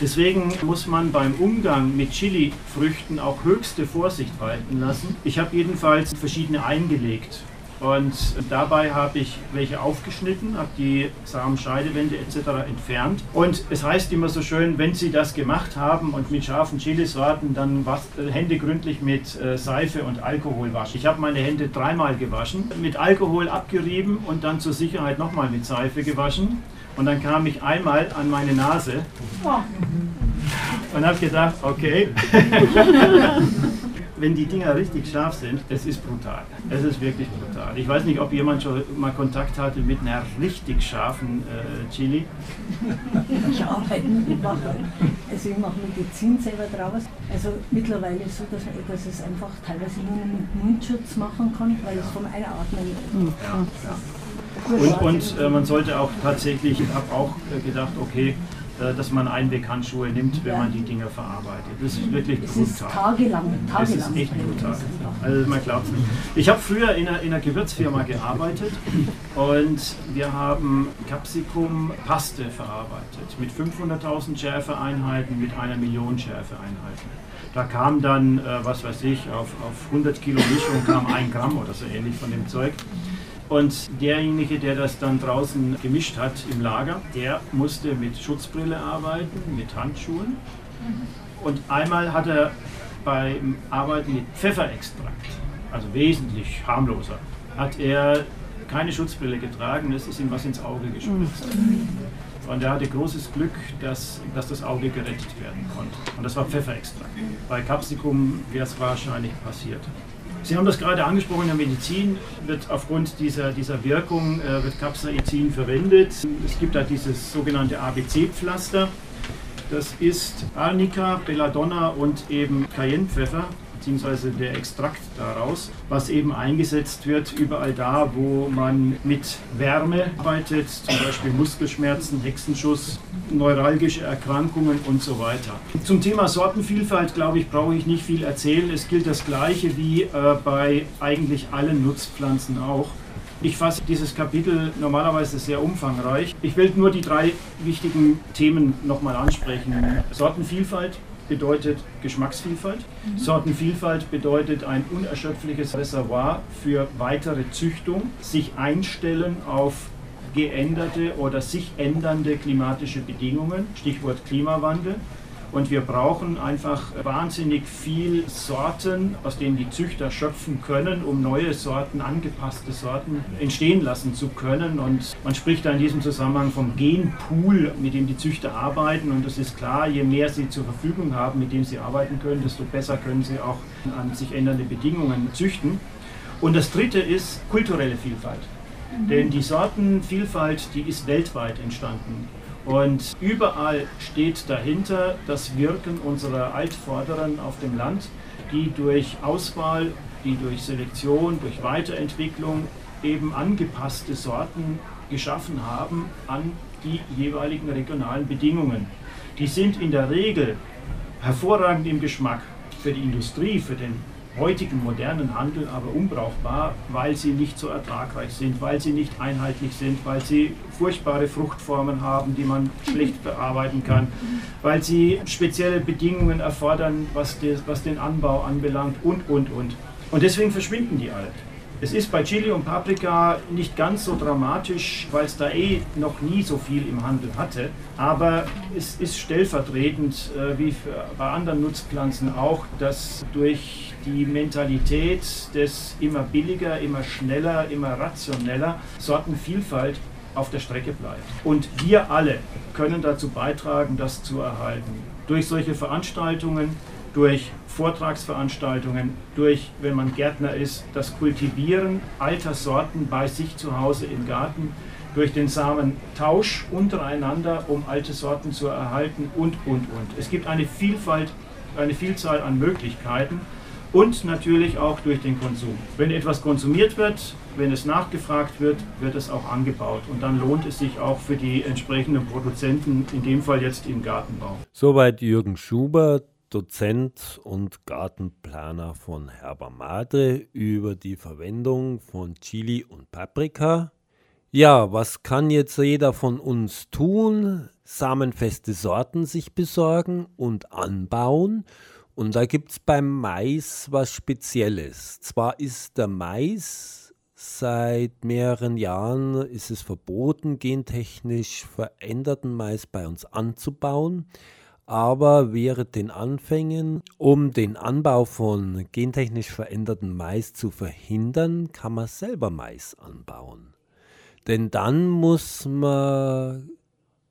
Deswegen muss man beim Umgang mit Chili-Früchten auch höchste Vorsicht walten lassen. Ich habe jedenfalls verschiedene eingelegt. Und dabei habe ich welche aufgeschnitten, habe die Samenscheidewände etc. entfernt. Und es heißt immer so schön, wenn Sie das gemacht haben und mit scharfen Chilisorten, dann was, äh, Hände gründlich mit äh, Seife und Alkohol waschen. Ich habe meine Hände dreimal gewaschen, mit Alkohol abgerieben und dann zur Sicherheit nochmal mit Seife gewaschen. Und dann kam ich einmal an meine Nase und habe gedacht, okay. wenn die Dinger richtig scharf sind, es ist brutal. Es ist wirklich brutal. Ich weiß nicht, ob jemand schon mal Kontakt hatte mit einer richtig scharfen äh, Chili. Ich arbeite mit also ich mache Medizin selber draus. Also mittlerweile ist es so, dass, dass es einfach teilweise nur mit Mundschutz machen kann, weil es vom Einatmen ja, ja. Und, und äh, man sollte auch tatsächlich, ich habe auch äh, gedacht, okay, dass man Einweghandschuhe nimmt, wenn man die Dinger verarbeitet. Das ist wirklich brutal. Das ist tagelang, tagelang. Das ist echt brutal. Also man glaubt es nicht. Ich habe früher in einer, in einer Gewürzfirma gearbeitet und wir haben Capsicum Paste verarbeitet mit 500.000 Schärfeeinheiten, mit einer Million Schärfeeinheiten. Da kam dann, äh, was weiß ich, auf, auf 100 Kilo Mischung kam ein Gramm oder so ähnlich von dem Zeug. Und derjenige, der das dann draußen gemischt hat im Lager, der musste mit Schutzbrille arbeiten, mit Handschuhen. Und einmal hat er beim Arbeiten mit Pfefferextrakt, also wesentlich harmloser, hat er keine Schutzbrille getragen, es ist ihm was ins Auge gespritzt. Und er hatte großes Glück, dass, dass das Auge gerettet werden konnte. Und das war Pfefferextrakt. Bei Capsicum wäre es wahrscheinlich passiert. Sie haben das gerade angesprochen, in der Medizin wird aufgrund dieser, dieser Wirkung äh, wird Capsaicin verwendet. Es gibt da dieses sogenannte ABC-Pflaster. Das ist Arnica, Belladonna und eben Cayennepfeffer beziehungsweise der Extrakt daraus, was eben eingesetzt wird überall da, wo man mit Wärme arbeitet, zum Beispiel Muskelschmerzen, Hexenschuss, neuralgische Erkrankungen und so weiter. Zum Thema Sortenvielfalt, glaube ich, brauche ich nicht viel erzählen. Es gilt das Gleiche wie äh, bei eigentlich allen Nutzpflanzen auch. Ich fasse dieses Kapitel normalerweise sehr umfangreich. Ich will nur die drei wichtigen Themen nochmal ansprechen. Sortenvielfalt, bedeutet Geschmacksvielfalt. Mhm. Sortenvielfalt bedeutet ein unerschöpfliches Reservoir für weitere Züchtung, sich einstellen auf geänderte oder sich ändernde klimatische Bedingungen, Stichwort Klimawandel. Und wir brauchen einfach wahnsinnig viel Sorten, aus denen die Züchter schöpfen können, um neue Sorten, angepasste Sorten entstehen lassen zu können. Und man spricht da in diesem Zusammenhang vom Genpool, mit dem die Züchter arbeiten. Und es ist klar, je mehr sie zur Verfügung haben, mit dem sie arbeiten können, desto besser können sie auch an sich ändernde Bedingungen züchten. Und das Dritte ist kulturelle Vielfalt. Mhm. Denn die Sortenvielfalt, die ist weltweit entstanden. Und überall steht dahinter das Wirken unserer Altvorderen auf dem Land, die durch Auswahl, die durch Selektion, durch Weiterentwicklung eben angepasste Sorten geschaffen haben an die jeweiligen regionalen Bedingungen. Die sind in der Regel hervorragend im Geschmack für die Industrie, für den heutigen modernen Handel aber unbrauchbar, weil sie nicht so ertragreich sind, weil sie nicht einheitlich sind, weil sie furchtbare Fruchtformen haben, die man schlecht bearbeiten kann, weil sie spezielle Bedingungen erfordern, was, des, was den Anbau anbelangt und, und, und. Und deswegen verschwinden die alle. Es ist bei Chili und Paprika nicht ganz so dramatisch, weil es da eh noch nie so viel im Handel hatte. Aber es ist stellvertretend, äh, wie bei anderen Nutzpflanzen auch, dass durch die Mentalität des immer billiger, immer schneller, immer rationeller Sortenvielfalt auf der Strecke bleibt. Und wir alle können dazu beitragen, das zu erhalten. Durch solche Veranstaltungen, durch Vortragsveranstaltungen, durch, wenn man Gärtner ist, das Kultivieren alter Sorten bei sich zu Hause im Garten, durch den Samentausch untereinander, um alte Sorten zu erhalten und, und, und. Es gibt eine Vielfalt, eine Vielzahl an Möglichkeiten und natürlich auch durch den Konsum. Wenn etwas konsumiert wird, wenn es nachgefragt wird, wird es auch angebaut und dann lohnt es sich auch für die entsprechenden Produzenten, in dem Fall jetzt im Gartenbau. Soweit Jürgen Schubert Dozent und Gartenplaner von Herber Madre über die Verwendung von Chili und Paprika. Ja, was kann jetzt jeder von uns tun? samenfeste Sorten sich besorgen und anbauen. Und da gibt es beim Mais was Spezielles. Zwar ist der Mais seit mehreren Jahren ist es verboten, gentechnisch veränderten Mais bei uns anzubauen. Aber während den Anfängen, um den Anbau von gentechnisch veränderten Mais zu verhindern, kann man selber Mais anbauen. Denn dann muss man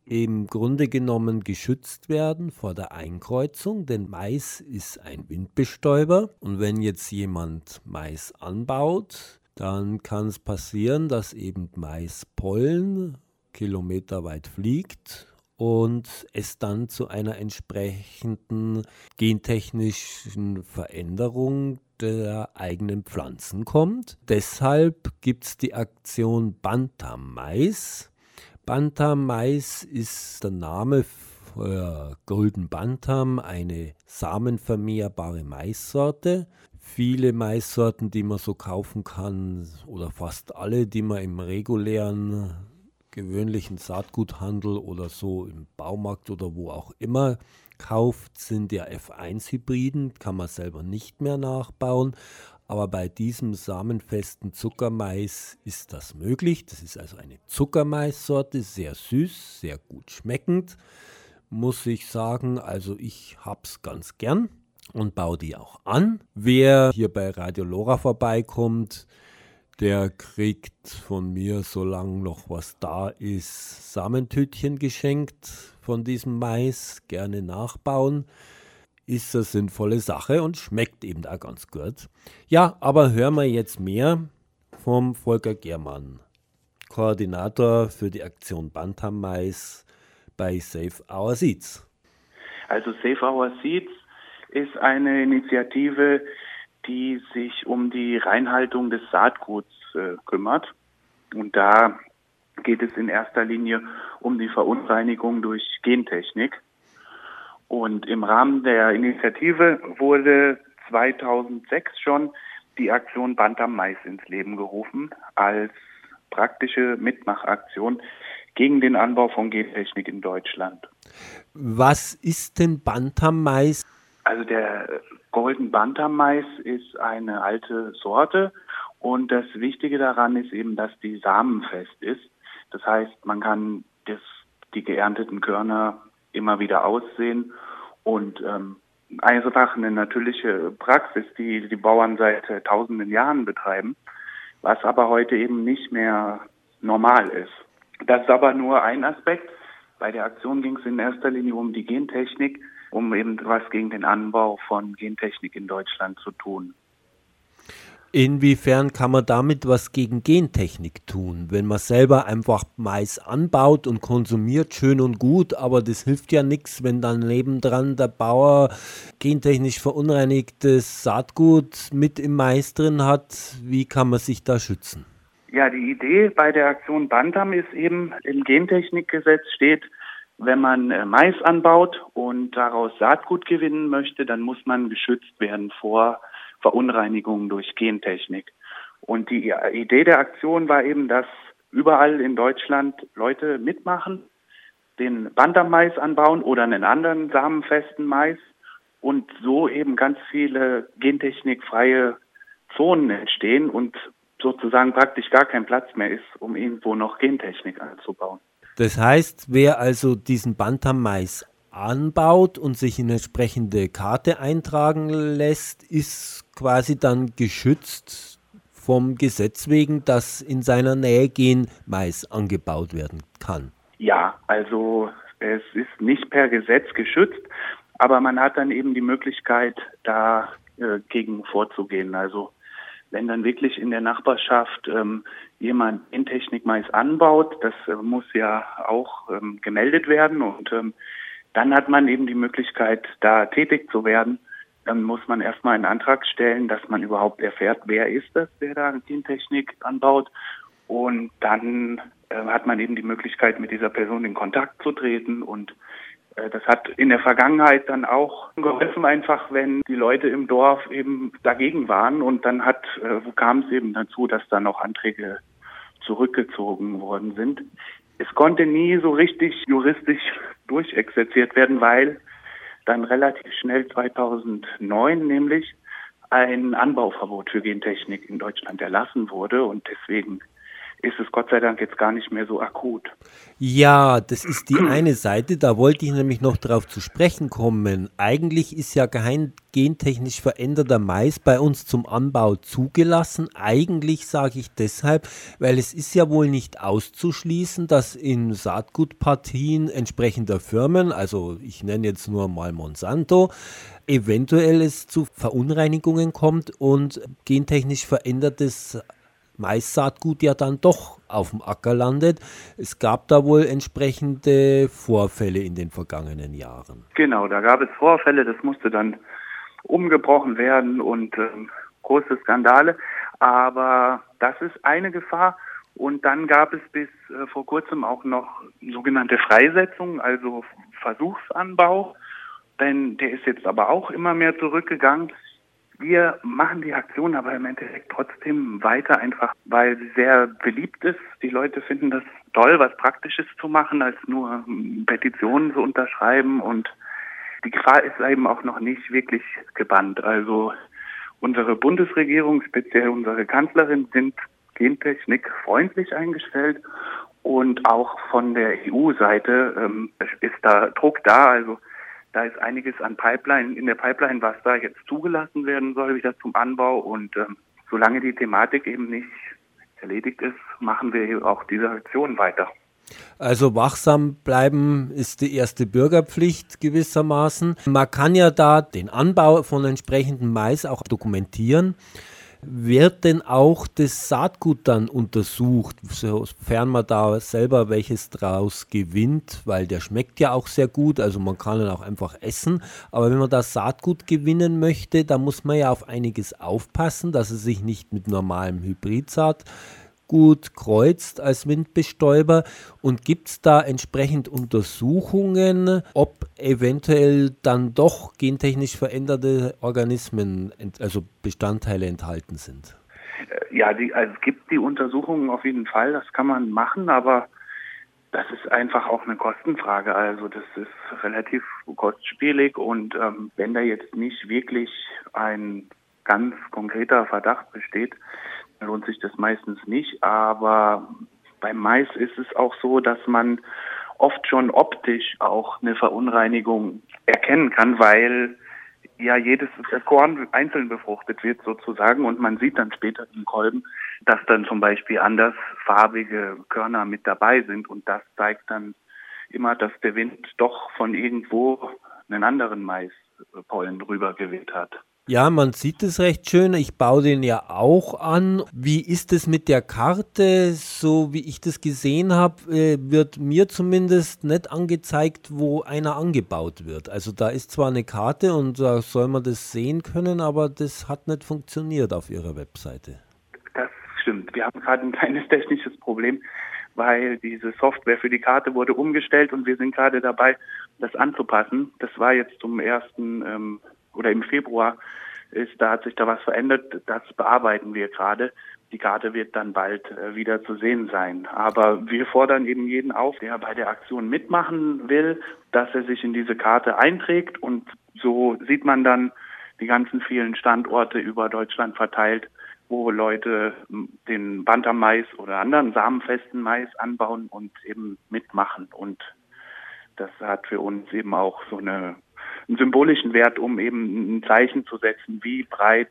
im Grunde genommen geschützt werden vor der Einkreuzung, denn Mais ist ein Windbestäuber und wenn jetzt jemand Mais anbaut, dann kann es passieren, dass eben Maispollen kilometerweit fliegt und es dann zu einer entsprechenden gentechnischen Veränderung der eigenen Pflanzen kommt. Deshalb gibt es die Aktion Bantam Mais. Bantam Mais ist der Name für Golden Bantam, eine samenvermehrbare Maissorte. Viele Maissorten, die man so kaufen kann, oder fast alle, die man im regulären, gewöhnlichen Saatguthandel oder so im Baumarkt oder wo auch immer kauft, sind ja F1-Hybriden, kann man selber nicht mehr nachbauen. Aber bei diesem samenfesten Zuckermais ist das möglich. Das ist also eine Zuckermaissorte, sehr süß, sehr gut schmeckend, muss ich sagen. Also ich hab's ganz gern und baue die auch an. Wer hier bei Radio Lora vorbeikommt, der kriegt von mir, solange noch was da ist, Samentütchen geschenkt von diesem Mais. Gerne nachbauen ist eine sinnvolle Sache und schmeckt eben auch ganz gut. Ja, aber hören wir jetzt mehr vom Volker Germann, Koordinator für die Aktion Bantam Mais bei Save Our Seeds. Also Save Our Seeds ist eine Initiative, die sich um die Reinhaltung des Saatguts äh, kümmert. Und da geht es in erster Linie um die Verunreinigung durch Gentechnik. Und im Rahmen der Initiative wurde 2006 schon die Aktion Bantam Mais ins Leben gerufen als praktische Mitmachaktion gegen den Anbau von Gentechnik in Deutschland. Was ist denn Bantam Mais? Also der Golden Bantam Mais ist eine alte Sorte und das Wichtige daran ist eben, dass die samenfest ist. Das heißt, man kann das, die geernteten Körner immer wieder aussehen. Und ähm, einfach eine natürliche Praxis, die die Bauern seit äh, tausenden Jahren betreiben, was aber heute eben nicht mehr normal ist. Das ist aber nur ein Aspekt. Bei der Aktion ging es in erster Linie um die Gentechnik, um eben was gegen den Anbau von Gentechnik in Deutschland zu tun. Inwiefern kann man damit was gegen Gentechnik tun? Wenn man selber einfach Mais anbaut und konsumiert, schön und gut, aber das hilft ja nichts, wenn dann nebendran der Bauer gentechnisch verunreinigtes Saatgut mit im Mais drin hat. Wie kann man sich da schützen? Ja, die Idee bei der Aktion Bantam ist eben, im Gentechnikgesetz steht, wenn man äh, Mais anbaut und daraus Saatgut gewinnen möchte, dann muss man geschützt werden vor Verunreinigungen durch Gentechnik. Und die Idee der Aktion war eben, dass überall in Deutschland Leute mitmachen, den Bantam-Mais anbauen oder einen anderen samenfesten Mais und so eben ganz viele gentechnikfreie Zonen entstehen und sozusagen praktisch gar kein Platz mehr ist, um irgendwo noch Gentechnik anzubauen. Das heißt, wer also diesen Bantam-Mais anbaut und sich in entsprechende Karte eintragen lässt, ist quasi dann geschützt vom Gesetz wegen, dass in seiner Nähe Genmais angebaut werden kann. Ja, also es ist nicht per Gesetz geschützt, aber man hat dann eben die Möglichkeit, dagegen äh, vorzugehen. Also wenn dann wirklich in der Nachbarschaft ähm, jemand in Technik Mais anbaut, das äh, muss ja auch ähm, gemeldet werden und ähm, dann hat man eben die Möglichkeit, da tätig zu werden. Dann muss man erstmal einen Antrag stellen, dass man überhaupt erfährt, wer ist das, der da Gentechnik anbaut. Und dann äh, hat man eben die Möglichkeit, mit dieser Person in Kontakt zu treten. Und äh, das hat in der Vergangenheit dann auch geholfen, einfach wenn die Leute im Dorf eben dagegen waren. Und dann hat, äh, kam es eben dazu, dass dann auch Anträge zurückgezogen worden sind. Es konnte nie so richtig juristisch durchexerziert werden, weil dann relativ schnell 2009 nämlich ein Anbauverbot für Gentechnik in Deutschland erlassen wurde und deswegen ist es Gott sei Dank jetzt gar nicht mehr so akut. Ja, das ist die eine Seite, da wollte ich nämlich noch darauf zu sprechen kommen. Eigentlich ist ja kein gentechnisch veränderter Mais bei uns zum Anbau zugelassen. Eigentlich sage ich deshalb, weil es ist ja wohl nicht auszuschließen, dass in Saatgutpartien entsprechender Firmen, also ich nenne jetzt nur mal Monsanto, eventuell es zu Verunreinigungen kommt und gentechnisch verändertes Maissaatgut ja dann doch auf dem Acker landet. Es gab da wohl entsprechende Vorfälle in den vergangenen Jahren. Genau, da gab es Vorfälle, das musste dann umgebrochen werden und äh, große Skandale. Aber das ist eine Gefahr. Und dann gab es bis äh, vor kurzem auch noch sogenannte Freisetzung, also Versuchsanbau. Denn der ist jetzt aber auch immer mehr zurückgegangen. Wir machen die Aktion aber im Endeffekt trotzdem weiter, einfach weil sie sehr beliebt ist. Die Leute finden das toll, was Praktisches zu machen, als nur Petitionen zu unterschreiben. Und die Gefahr ist eben auch noch nicht wirklich gebannt. Also unsere Bundesregierung, speziell unsere Kanzlerin, sind Gentechnik freundlich eingestellt. Und auch von der EU-Seite ähm, ist da Druck da. Also da ist einiges an Pipeline, in der Pipeline, was da jetzt zugelassen werden soll, wieder zum Anbau. Und ähm, solange die Thematik eben nicht erledigt ist, machen wir auch diese Aktion weiter. Also wachsam bleiben ist die erste Bürgerpflicht gewissermaßen. Man kann ja da den Anbau von entsprechendem Mais auch dokumentieren. Wird denn auch das Saatgut dann untersucht, sofern man da selber welches draus gewinnt, weil der schmeckt ja auch sehr gut, also man kann ihn auch einfach essen. Aber wenn man da Saatgut gewinnen möchte, dann muss man ja auf einiges aufpassen, dass es sich nicht mit normalem Hybridsaat gut kreuzt als Windbestäuber und gibt es da entsprechend Untersuchungen, ob eventuell dann doch gentechnisch veränderte Organismen, also Bestandteile enthalten sind? Äh, ja, die, also es gibt die Untersuchungen auf jeden Fall, das kann man machen, aber das ist einfach auch eine Kostenfrage. Also das ist relativ kostspielig und ähm, wenn da jetzt nicht wirklich ein ganz konkreter Verdacht besteht, lohnt sich das meistens nicht. Aber beim Mais ist es auch so, dass man oft schon optisch auch eine Verunreinigung erkennen kann, weil ja jedes Korn einzeln befruchtet wird sozusagen und man sieht dann später im Kolben, dass dann zum Beispiel andersfarbige Körner mit dabei sind und das zeigt dann immer, dass der Wind doch von irgendwo einen anderen Maispollen drüber geweht hat. Ja, man sieht es recht schön. Ich baue den ja auch an. Wie ist es mit der Karte? So wie ich das gesehen habe, äh, wird mir zumindest nicht angezeigt, wo einer angebaut wird. Also da ist zwar eine Karte und da soll man das sehen können, aber das hat nicht funktioniert auf Ihrer Webseite. Das stimmt. Wir haben gerade ein kleines technisches Problem, weil diese Software für die Karte wurde umgestellt und wir sind gerade dabei, das anzupassen. Das war jetzt zum ersten ähm, oder im Februar ist, da hat sich da was verändert. Das bearbeiten wir gerade. Die Karte wird dann bald äh, wieder zu sehen sein. Aber wir fordern eben jeden auf, der bei der Aktion mitmachen will, dass er sich in diese Karte einträgt und so sieht man dann die ganzen vielen Standorte über Deutschland verteilt, wo Leute den Bantermais oder anderen samenfesten Mais anbauen und eben mitmachen. Und das hat für uns eben auch so eine einen symbolischen Wert, um eben ein Zeichen zu setzen, wie breit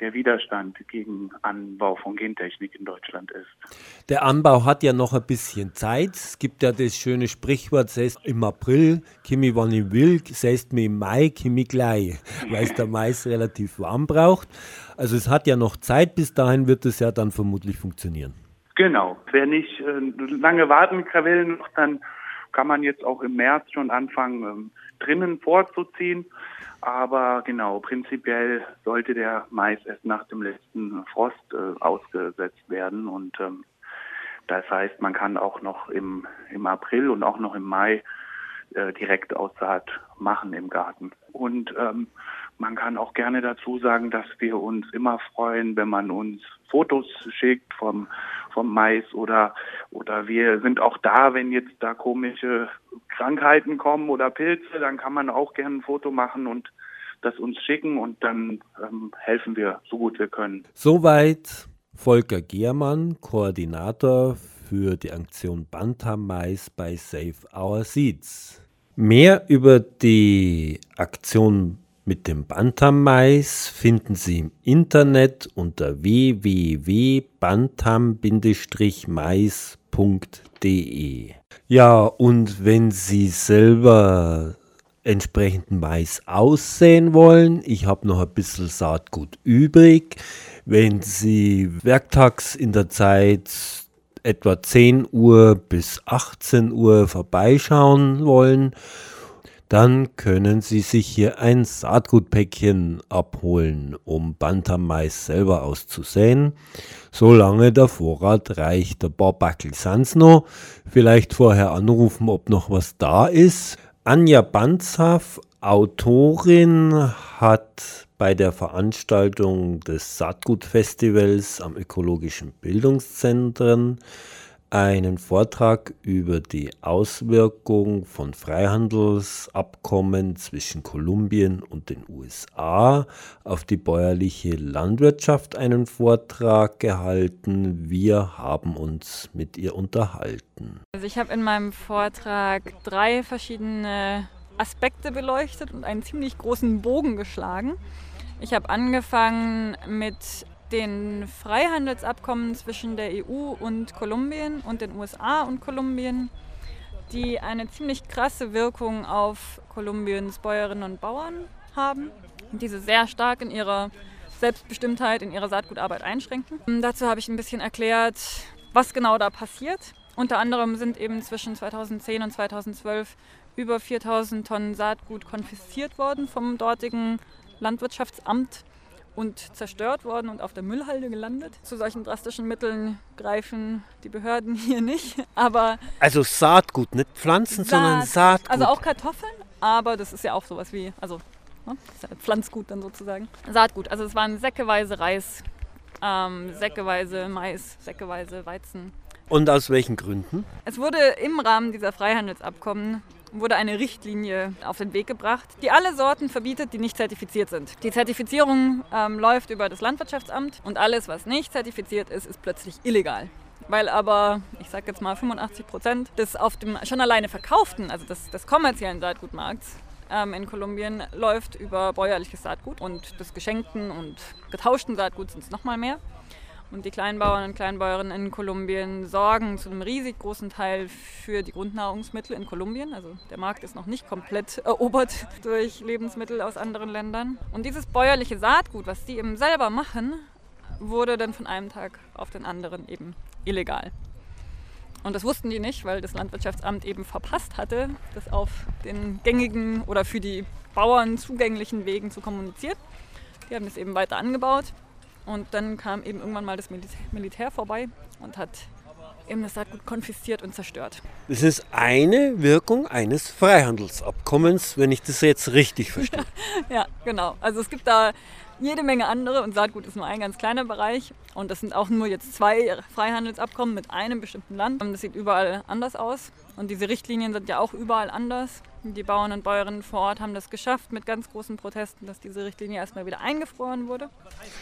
der Widerstand gegen Anbau von Gentechnik in Deutschland ist. Der Anbau hat ja noch ein bisschen Zeit. Es gibt ja das schöne Sprichwort, säst im April, Kimi wann ich will, säst mir im Mai, Kimi gleich, weil es der Mais relativ warm braucht. Also es hat ja noch Zeit, bis dahin wird es ja dann vermutlich funktionieren. Genau, wer nicht äh, lange warten will, dann kann man jetzt auch im März schon anfangen, ähm, drinnen vorzuziehen. Aber genau, prinzipiell sollte der Mais erst nach dem letzten Frost äh, ausgesetzt werden. Und ähm, das heißt, man kann auch noch im, im April und auch noch im Mai äh, direkt Aussaat machen im Garten. Und ähm, man kann auch gerne dazu sagen, dass wir uns immer freuen, wenn man uns Fotos schickt vom, vom Mais oder, oder wir sind auch da, wenn jetzt da komische Krankheiten kommen oder Pilze, dann kann man auch gerne ein Foto machen und das uns schicken und dann ähm, helfen wir so gut wir können. Soweit Volker Giermann, Koordinator für die Aktion Bantam Mais bei Save Our Seeds. Mehr über die Aktion mit dem Bantam-Mais finden Sie im Internet unter www.bantam-mais.de. Ja, und wenn Sie selber entsprechenden Mais aussehen wollen, ich habe noch ein bisschen Saatgut übrig. Wenn Sie werktags in der Zeit etwa 10 Uhr bis 18 Uhr vorbeischauen wollen, dann können Sie sich hier ein Saatgutpäckchen abholen, um Bantam-Mais selber auszusäen. Solange der Vorrat reicht, der paar Backel sind's noch. Vielleicht vorher anrufen, ob noch was da ist. Anja Banzhaff, Autorin, hat bei der Veranstaltung des Saatgutfestivals am Ökologischen Bildungszentren einen Vortrag über die Auswirkung von Freihandelsabkommen zwischen Kolumbien und den USA auf die bäuerliche Landwirtschaft einen Vortrag gehalten. Wir haben uns mit ihr unterhalten. Also ich habe in meinem Vortrag drei verschiedene Aspekte beleuchtet und einen ziemlich großen Bogen geschlagen. Ich habe angefangen mit den Freihandelsabkommen zwischen der EU und Kolumbien und den USA und Kolumbien, die eine ziemlich krasse Wirkung auf Kolumbiens Bäuerinnen und Bauern haben, diese sehr stark in ihrer Selbstbestimmtheit, in ihrer Saatgutarbeit einschränken. Und dazu habe ich ein bisschen erklärt, was genau da passiert. Unter anderem sind eben zwischen 2010 und 2012 über 4000 Tonnen Saatgut konfisziert worden vom dortigen Landwirtschaftsamt und zerstört worden und auf der Müllhalde gelandet. Zu solchen drastischen Mitteln greifen die Behörden hier nicht. Aber also Saatgut, nicht Pflanzen, Saat, sondern Saatgut. Also auch Kartoffeln, aber das ist ja auch sowas wie, also ne, ja Pflanzgut dann sozusagen. Saatgut, also es waren säckeweise Reis, ähm, säckeweise Mais, säckeweise Weizen. Und aus welchen Gründen? Es wurde im Rahmen dieser Freihandelsabkommen wurde eine Richtlinie auf den Weg gebracht, die alle Sorten verbietet, die nicht zertifiziert sind. Die Zertifizierung ähm, läuft über das Landwirtschaftsamt und alles, was nicht zertifiziert ist, ist plötzlich illegal. Weil aber, ich sage jetzt mal 85 Prozent des auf dem schon alleine verkauften, also des, des kommerziellen Saatgutmarkts ähm, in Kolumbien läuft über bäuerliches Saatgut und des geschenkten und getauschten Saatguts sind es nochmal mehr. Und die Kleinbauern und Kleinbäuerinnen in Kolumbien sorgen zu einem riesig großen Teil für die Grundnahrungsmittel in Kolumbien. Also der Markt ist noch nicht komplett erobert durch Lebensmittel aus anderen Ländern. Und dieses bäuerliche Saatgut, was die eben selber machen, wurde dann von einem Tag auf den anderen eben illegal. Und das wussten die nicht, weil das Landwirtschaftsamt eben verpasst hatte, das auf den gängigen oder für die Bauern zugänglichen Wegen zu kommunizieren. Die haben das eben weiter angebaut und dann kam eben irgendwann mal das Militär vorbei und hat eben das Saatgut konfisziert und zerstört. Das ist eine Wirkung eines Freihandelsabkommens, wenn ich das jetzt richtig verstehe. ja, genau. Also es gibt da jede Menge andere und Saatgut ist nur ein ganz kleiner Bereich und das sind auch nur jetzt zwei Freihandelsabkommen mit einem bestimmten Land. Das sieht überall anders aus und diese Richtlinien sind ja auch überall anders. Die Bauern und Bäuerinnen vor Ort haben das geschafft mit ganz großen Protesten, dass diese Richtlinie erstmal wieder eingefroren wurde.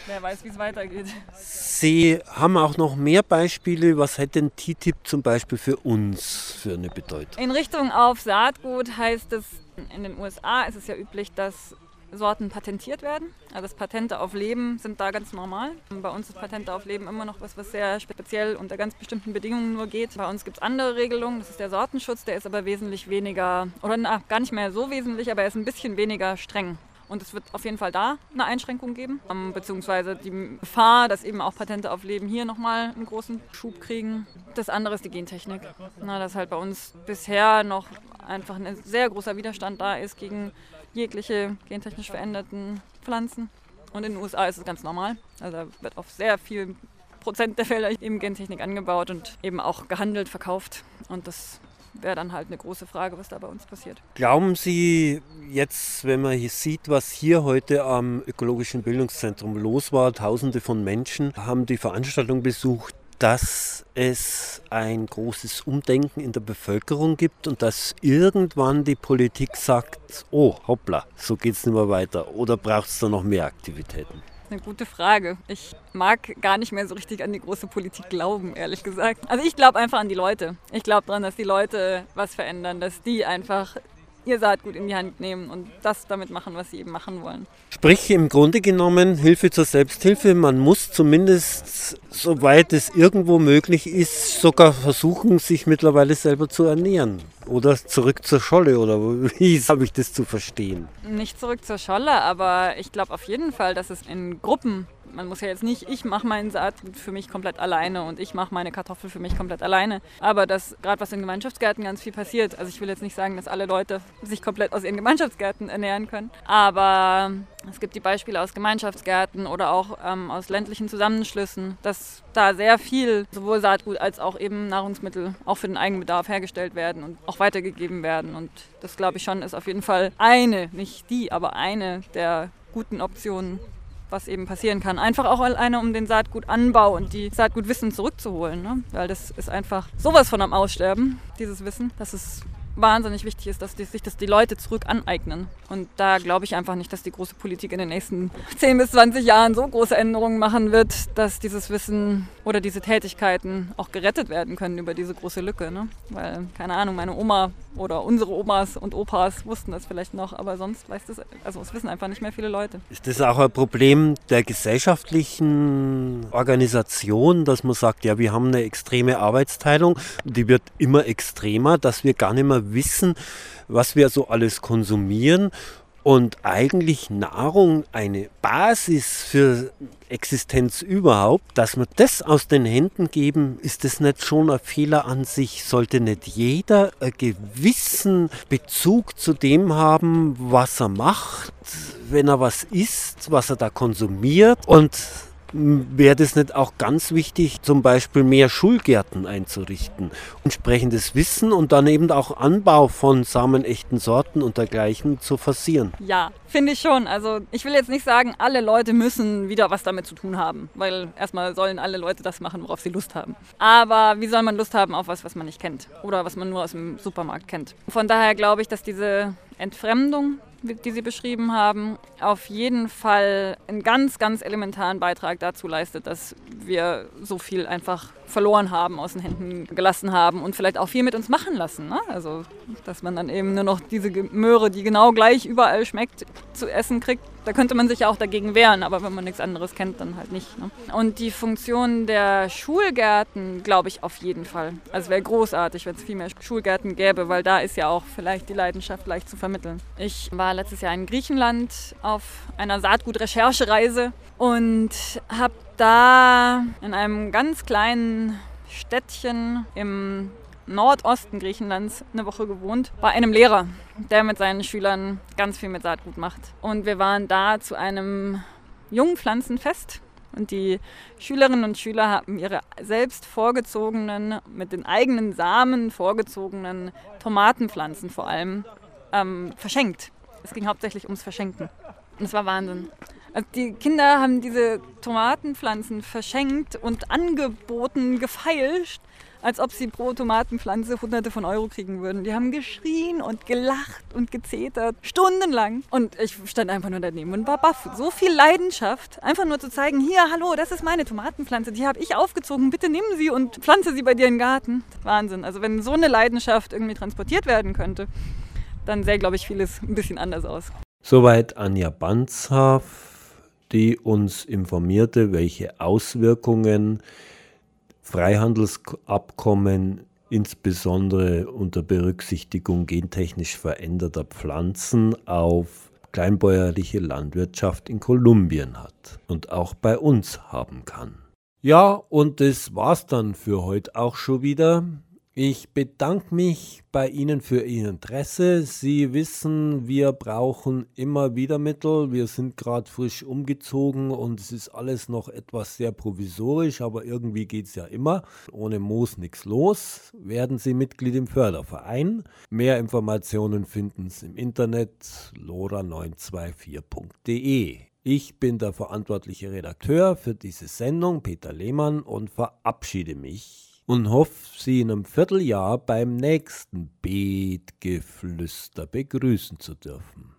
Wer weiß, wie es weitergeht. Sie haben auch noch mehr Beispiele. Was hätte denn TTIP zum Beispiel für uns für eine Bedeutung? In Richtung auf Saatgut heißt es, in den USA ist es ja üblich, dass Sorten patentiert werden. Also das Patente auf Leben sind da ganz normal. Bei uns ist Patente auf Leben immer noch was, was sehr speziell unter ganz bestimmten Bedingungen nur geht. Bei uns gibt es andere Regelungen. Das ist der Sortenschutz, der ist aber wesentlich weniger, oder na, gar nicht mehr so wesentlich, aber er ist ein bisschen weniger streng. Und es wird auf jeden Fall da eine Einschränkung geben, ähm, beziehungsweise die Gefahr, dass eben auch Patente auf Leben hier nochmal einen großen Schub kriegen. Das andere ist die Gentechnik. Na, dass halt bei uns bisher noch einfach ein sehr großer Widerstand da ist gegen jegliche gentechnisch veränderten Pflanzen. Und in den USA ist es ganz normal. Also da wird auf sehr viel Prozent der Felder eben Gentechnik angebaut und eben auch gehandelt, verkauft. Und das wäre dann halt eine große Frage, was da bei uns passiert. Glauben Sie jetzt, wenn man hier sieht, was hier heute am Ökologischen Bildungszentrum los war, Tausende von Menschen haben die Veranstaltung besucht, dass es ein großes Umdenken in der Bevölkerung gibt und dass irgendwann die Politik sagt, oh hoppla, so geht es nicht mehr weiter oder braucht es da noch mehr Aktivitäten? Eine gute Frage. Ich mag gar nicht mehr so richtig an die große Politik glauben, ehrlich gesagt. Also ich glaube einfach an die Leute. Ich glaube daran, dass die Leute was verändern, dass die einfach ihr Saatgut in die Hand nehmen und das damit machen, was sie eben machen wollen. Sprich im Grunde genommen Hilfe zur Selbsthilfe. Man muss zumindest, soweit es irgendwo möglich ist, sogar versuchen, sich mittlerweile selber zu ernähren. Oder zurück zur Scholle, oder wie habe ich das zu verstehen? Nicht zurück zur Scholle, aber ich glaube auf jeden Fall, dass es in Gruppen man muss ja jetzt nicht, ich mache meinen Saatgut für mich komplett alleine und ich mache meine Kartoffel für mich komplett alleine. Aber dass gerade was in Gemeinschaftsgärten ganz viel passiert. Also ich will jetzt nicht sagen, dass alle Leute sich komplett aus ihren Gemeinschaftsgärten ernähren können. Aber es gibt die Beispiele aus Gemeinschaftsgärten oder auch ähm, aus ländlichen Zusammenschlüssen, dass da sehr viel sowohl Saatgut als auch eben Nahrungsmittel auch für den Eigenbedarf hergestellt werden und auch weitergegeben werden. Und das glaube ich schon ist auf jeden Fall eine, nicht die, aber eine der guten Optionen was eben passieren kann. Einfach auch alleine, um den Saatgutanbau und die Saatgutwissen zurückzuholen. Ne? Weil das ist einfach sowas von am Aussterben, dieses Wissen, dass es wahnsinnig wichtig ist, dass die, sich das die Leute zurück aneignen. Und da glaube ich einfach nicht, dass die große Politik in den nächsten 10 bis 20 Jahren so große Änderungen machen wird, dass dieses Wissen oder diese Tätigkeiten auch gerettet werden können über diese große Lücke. Ne? Weil, keine Ahnung, meine Oma oder unsere Omas und Opas wussten das vielleicht noch, aber sonst weiß das, also es wissen einfach nicht mehr viele Leute. Ist das auch ein Problem der gesellschaftlichen Organisation, dass man sagt, ja, wir haben eine extreme Arbeitsteilung, die wird immer extremer, dass wir gar nicht mehr wissen, was wir so alles konsumieren. Und eigentlich Nahrung eine Basis für Existenz überhaupt, dass wir das aus den Händen geben, ist das nicht schon ein Fehler an sich? Sollte nicht jeder einen gewissen Bezug zu dem haben, was er macht, wenn er was isst, was er da konsumiert? Und wäre das nicht auch ganz wichtig, zum Beispiel mehr Schulgärten einzurichten? Entsprechendes Wissen und dann eben auch Anbau von samenechten Sorten und dergleichen zu forcieren. Ja, finde ich schon. Also ich will jetzt nicht sagen, alle Leute müssen wieder was damit zu tun haben, weil erstmal sollen alle Leute das machen, worauf sie Lust haben. Aber wie soll man Lust haben auf was, was man nicht kennt oder was man nur aus dem Supermarkt kennt? Von daher glaube ich, dass diese Entfremdung die Sie beschrieben haben, auf jeden Fall einen ganz, ganz elementaren Beitrag dazu leistet, dass wir so viel einfach verloren haben, aus den Händen gelassen haben und vielleicht auch viel mit uns machen lassen. Ne? Also, dass man dann eben nur noch diese Möhre, die genau gleich überall schmeckt, zu essen kriegt. Da könnte man sich ja auch dagegen wehren, aber wenn man nichts anderes kennt, dann halt nicht. Ne? Und die Funktion der Schulgärten, glaube ich, auf jeden Fall. Also wäre großartig, wenn es viel mehr Schulgärten gäbe, weil da ist ja auch vielleicht die Leidenschaft leicht zu vermitteln. Ich war letztes Jahr in Griechenland auf einer Saatgut-Recherchereise und habe da in einem ganz kleinen Städtchen im Nordosten Griechenlands eine Woche gewohnt, bei einem Lehrer, der mit seinen Schülern ganz viel mit Saatgut macht. Und wir waren da zu einem Jungpflanzenfest und die Schülerinnen und Schüler haben ihre selbst vorgezogenen, mit den eigenen Samen vorgezogenen Tomatenpflanzen vor allem ähm, verschenkt. Es ging hauptsächlich ums Verschenken. Und es war Wahnsinn. Also die Kinder haben diese Tomatenpflanzen verschenkt und angeboten, gefeilscht, als ob sie pro Tomatenpflanze hunderte von Euro kriegen würden. Die haben geschrien und gelacht und gezetert, stundenlang. Und ich stand einfach nur daneben und war baff. So viel Leidenschaft, einfach nur zu zeigen, hier, hallo, das ist meine Tomatenpflanze, die habe ich aufgezogen, bitte nimm sie und pflanze sie bei dir in den Garten. Wahnsinn. Also wenn so eine Leidenschaft irgendwie transportiert werden könnte, dann sähe, glaube ich, vieles ein bisschen anders aus. Soweit Anja Banzhaff die uns informierte, welche Auswirkungen Freihandelsabkommen insbesondere unter Berücksichtigung gentechnisch veränderter Pflanzen auf kleinbäuerliche Landwirtschaft in Kolumbien hat und auch bei uns haben kann. Ja, und das war's dann für heute auch schon wieder. Ich bedanke mich bei Ihnen für Ihr Interesse. Sie wissen, wir brauchen immer wieder Mittel. Wir sind gerade frisch umgezogen und es ist alles noch etwas sehr provisorisch, aber irgendwie geht es ja immer. Ohne Moos nichts los. Werden Sie Mitglied im Förderverein. Mehr Informationen finden Sie im Internet lora924.de. Ich bin der verantwortliche Redakteur für diese Sendung, Peter Lehmann, und verabschiede mich und hoffe, Sie in einem Vierteljahr beim nächsten Beetgeflüster begrüßen zu dürfen.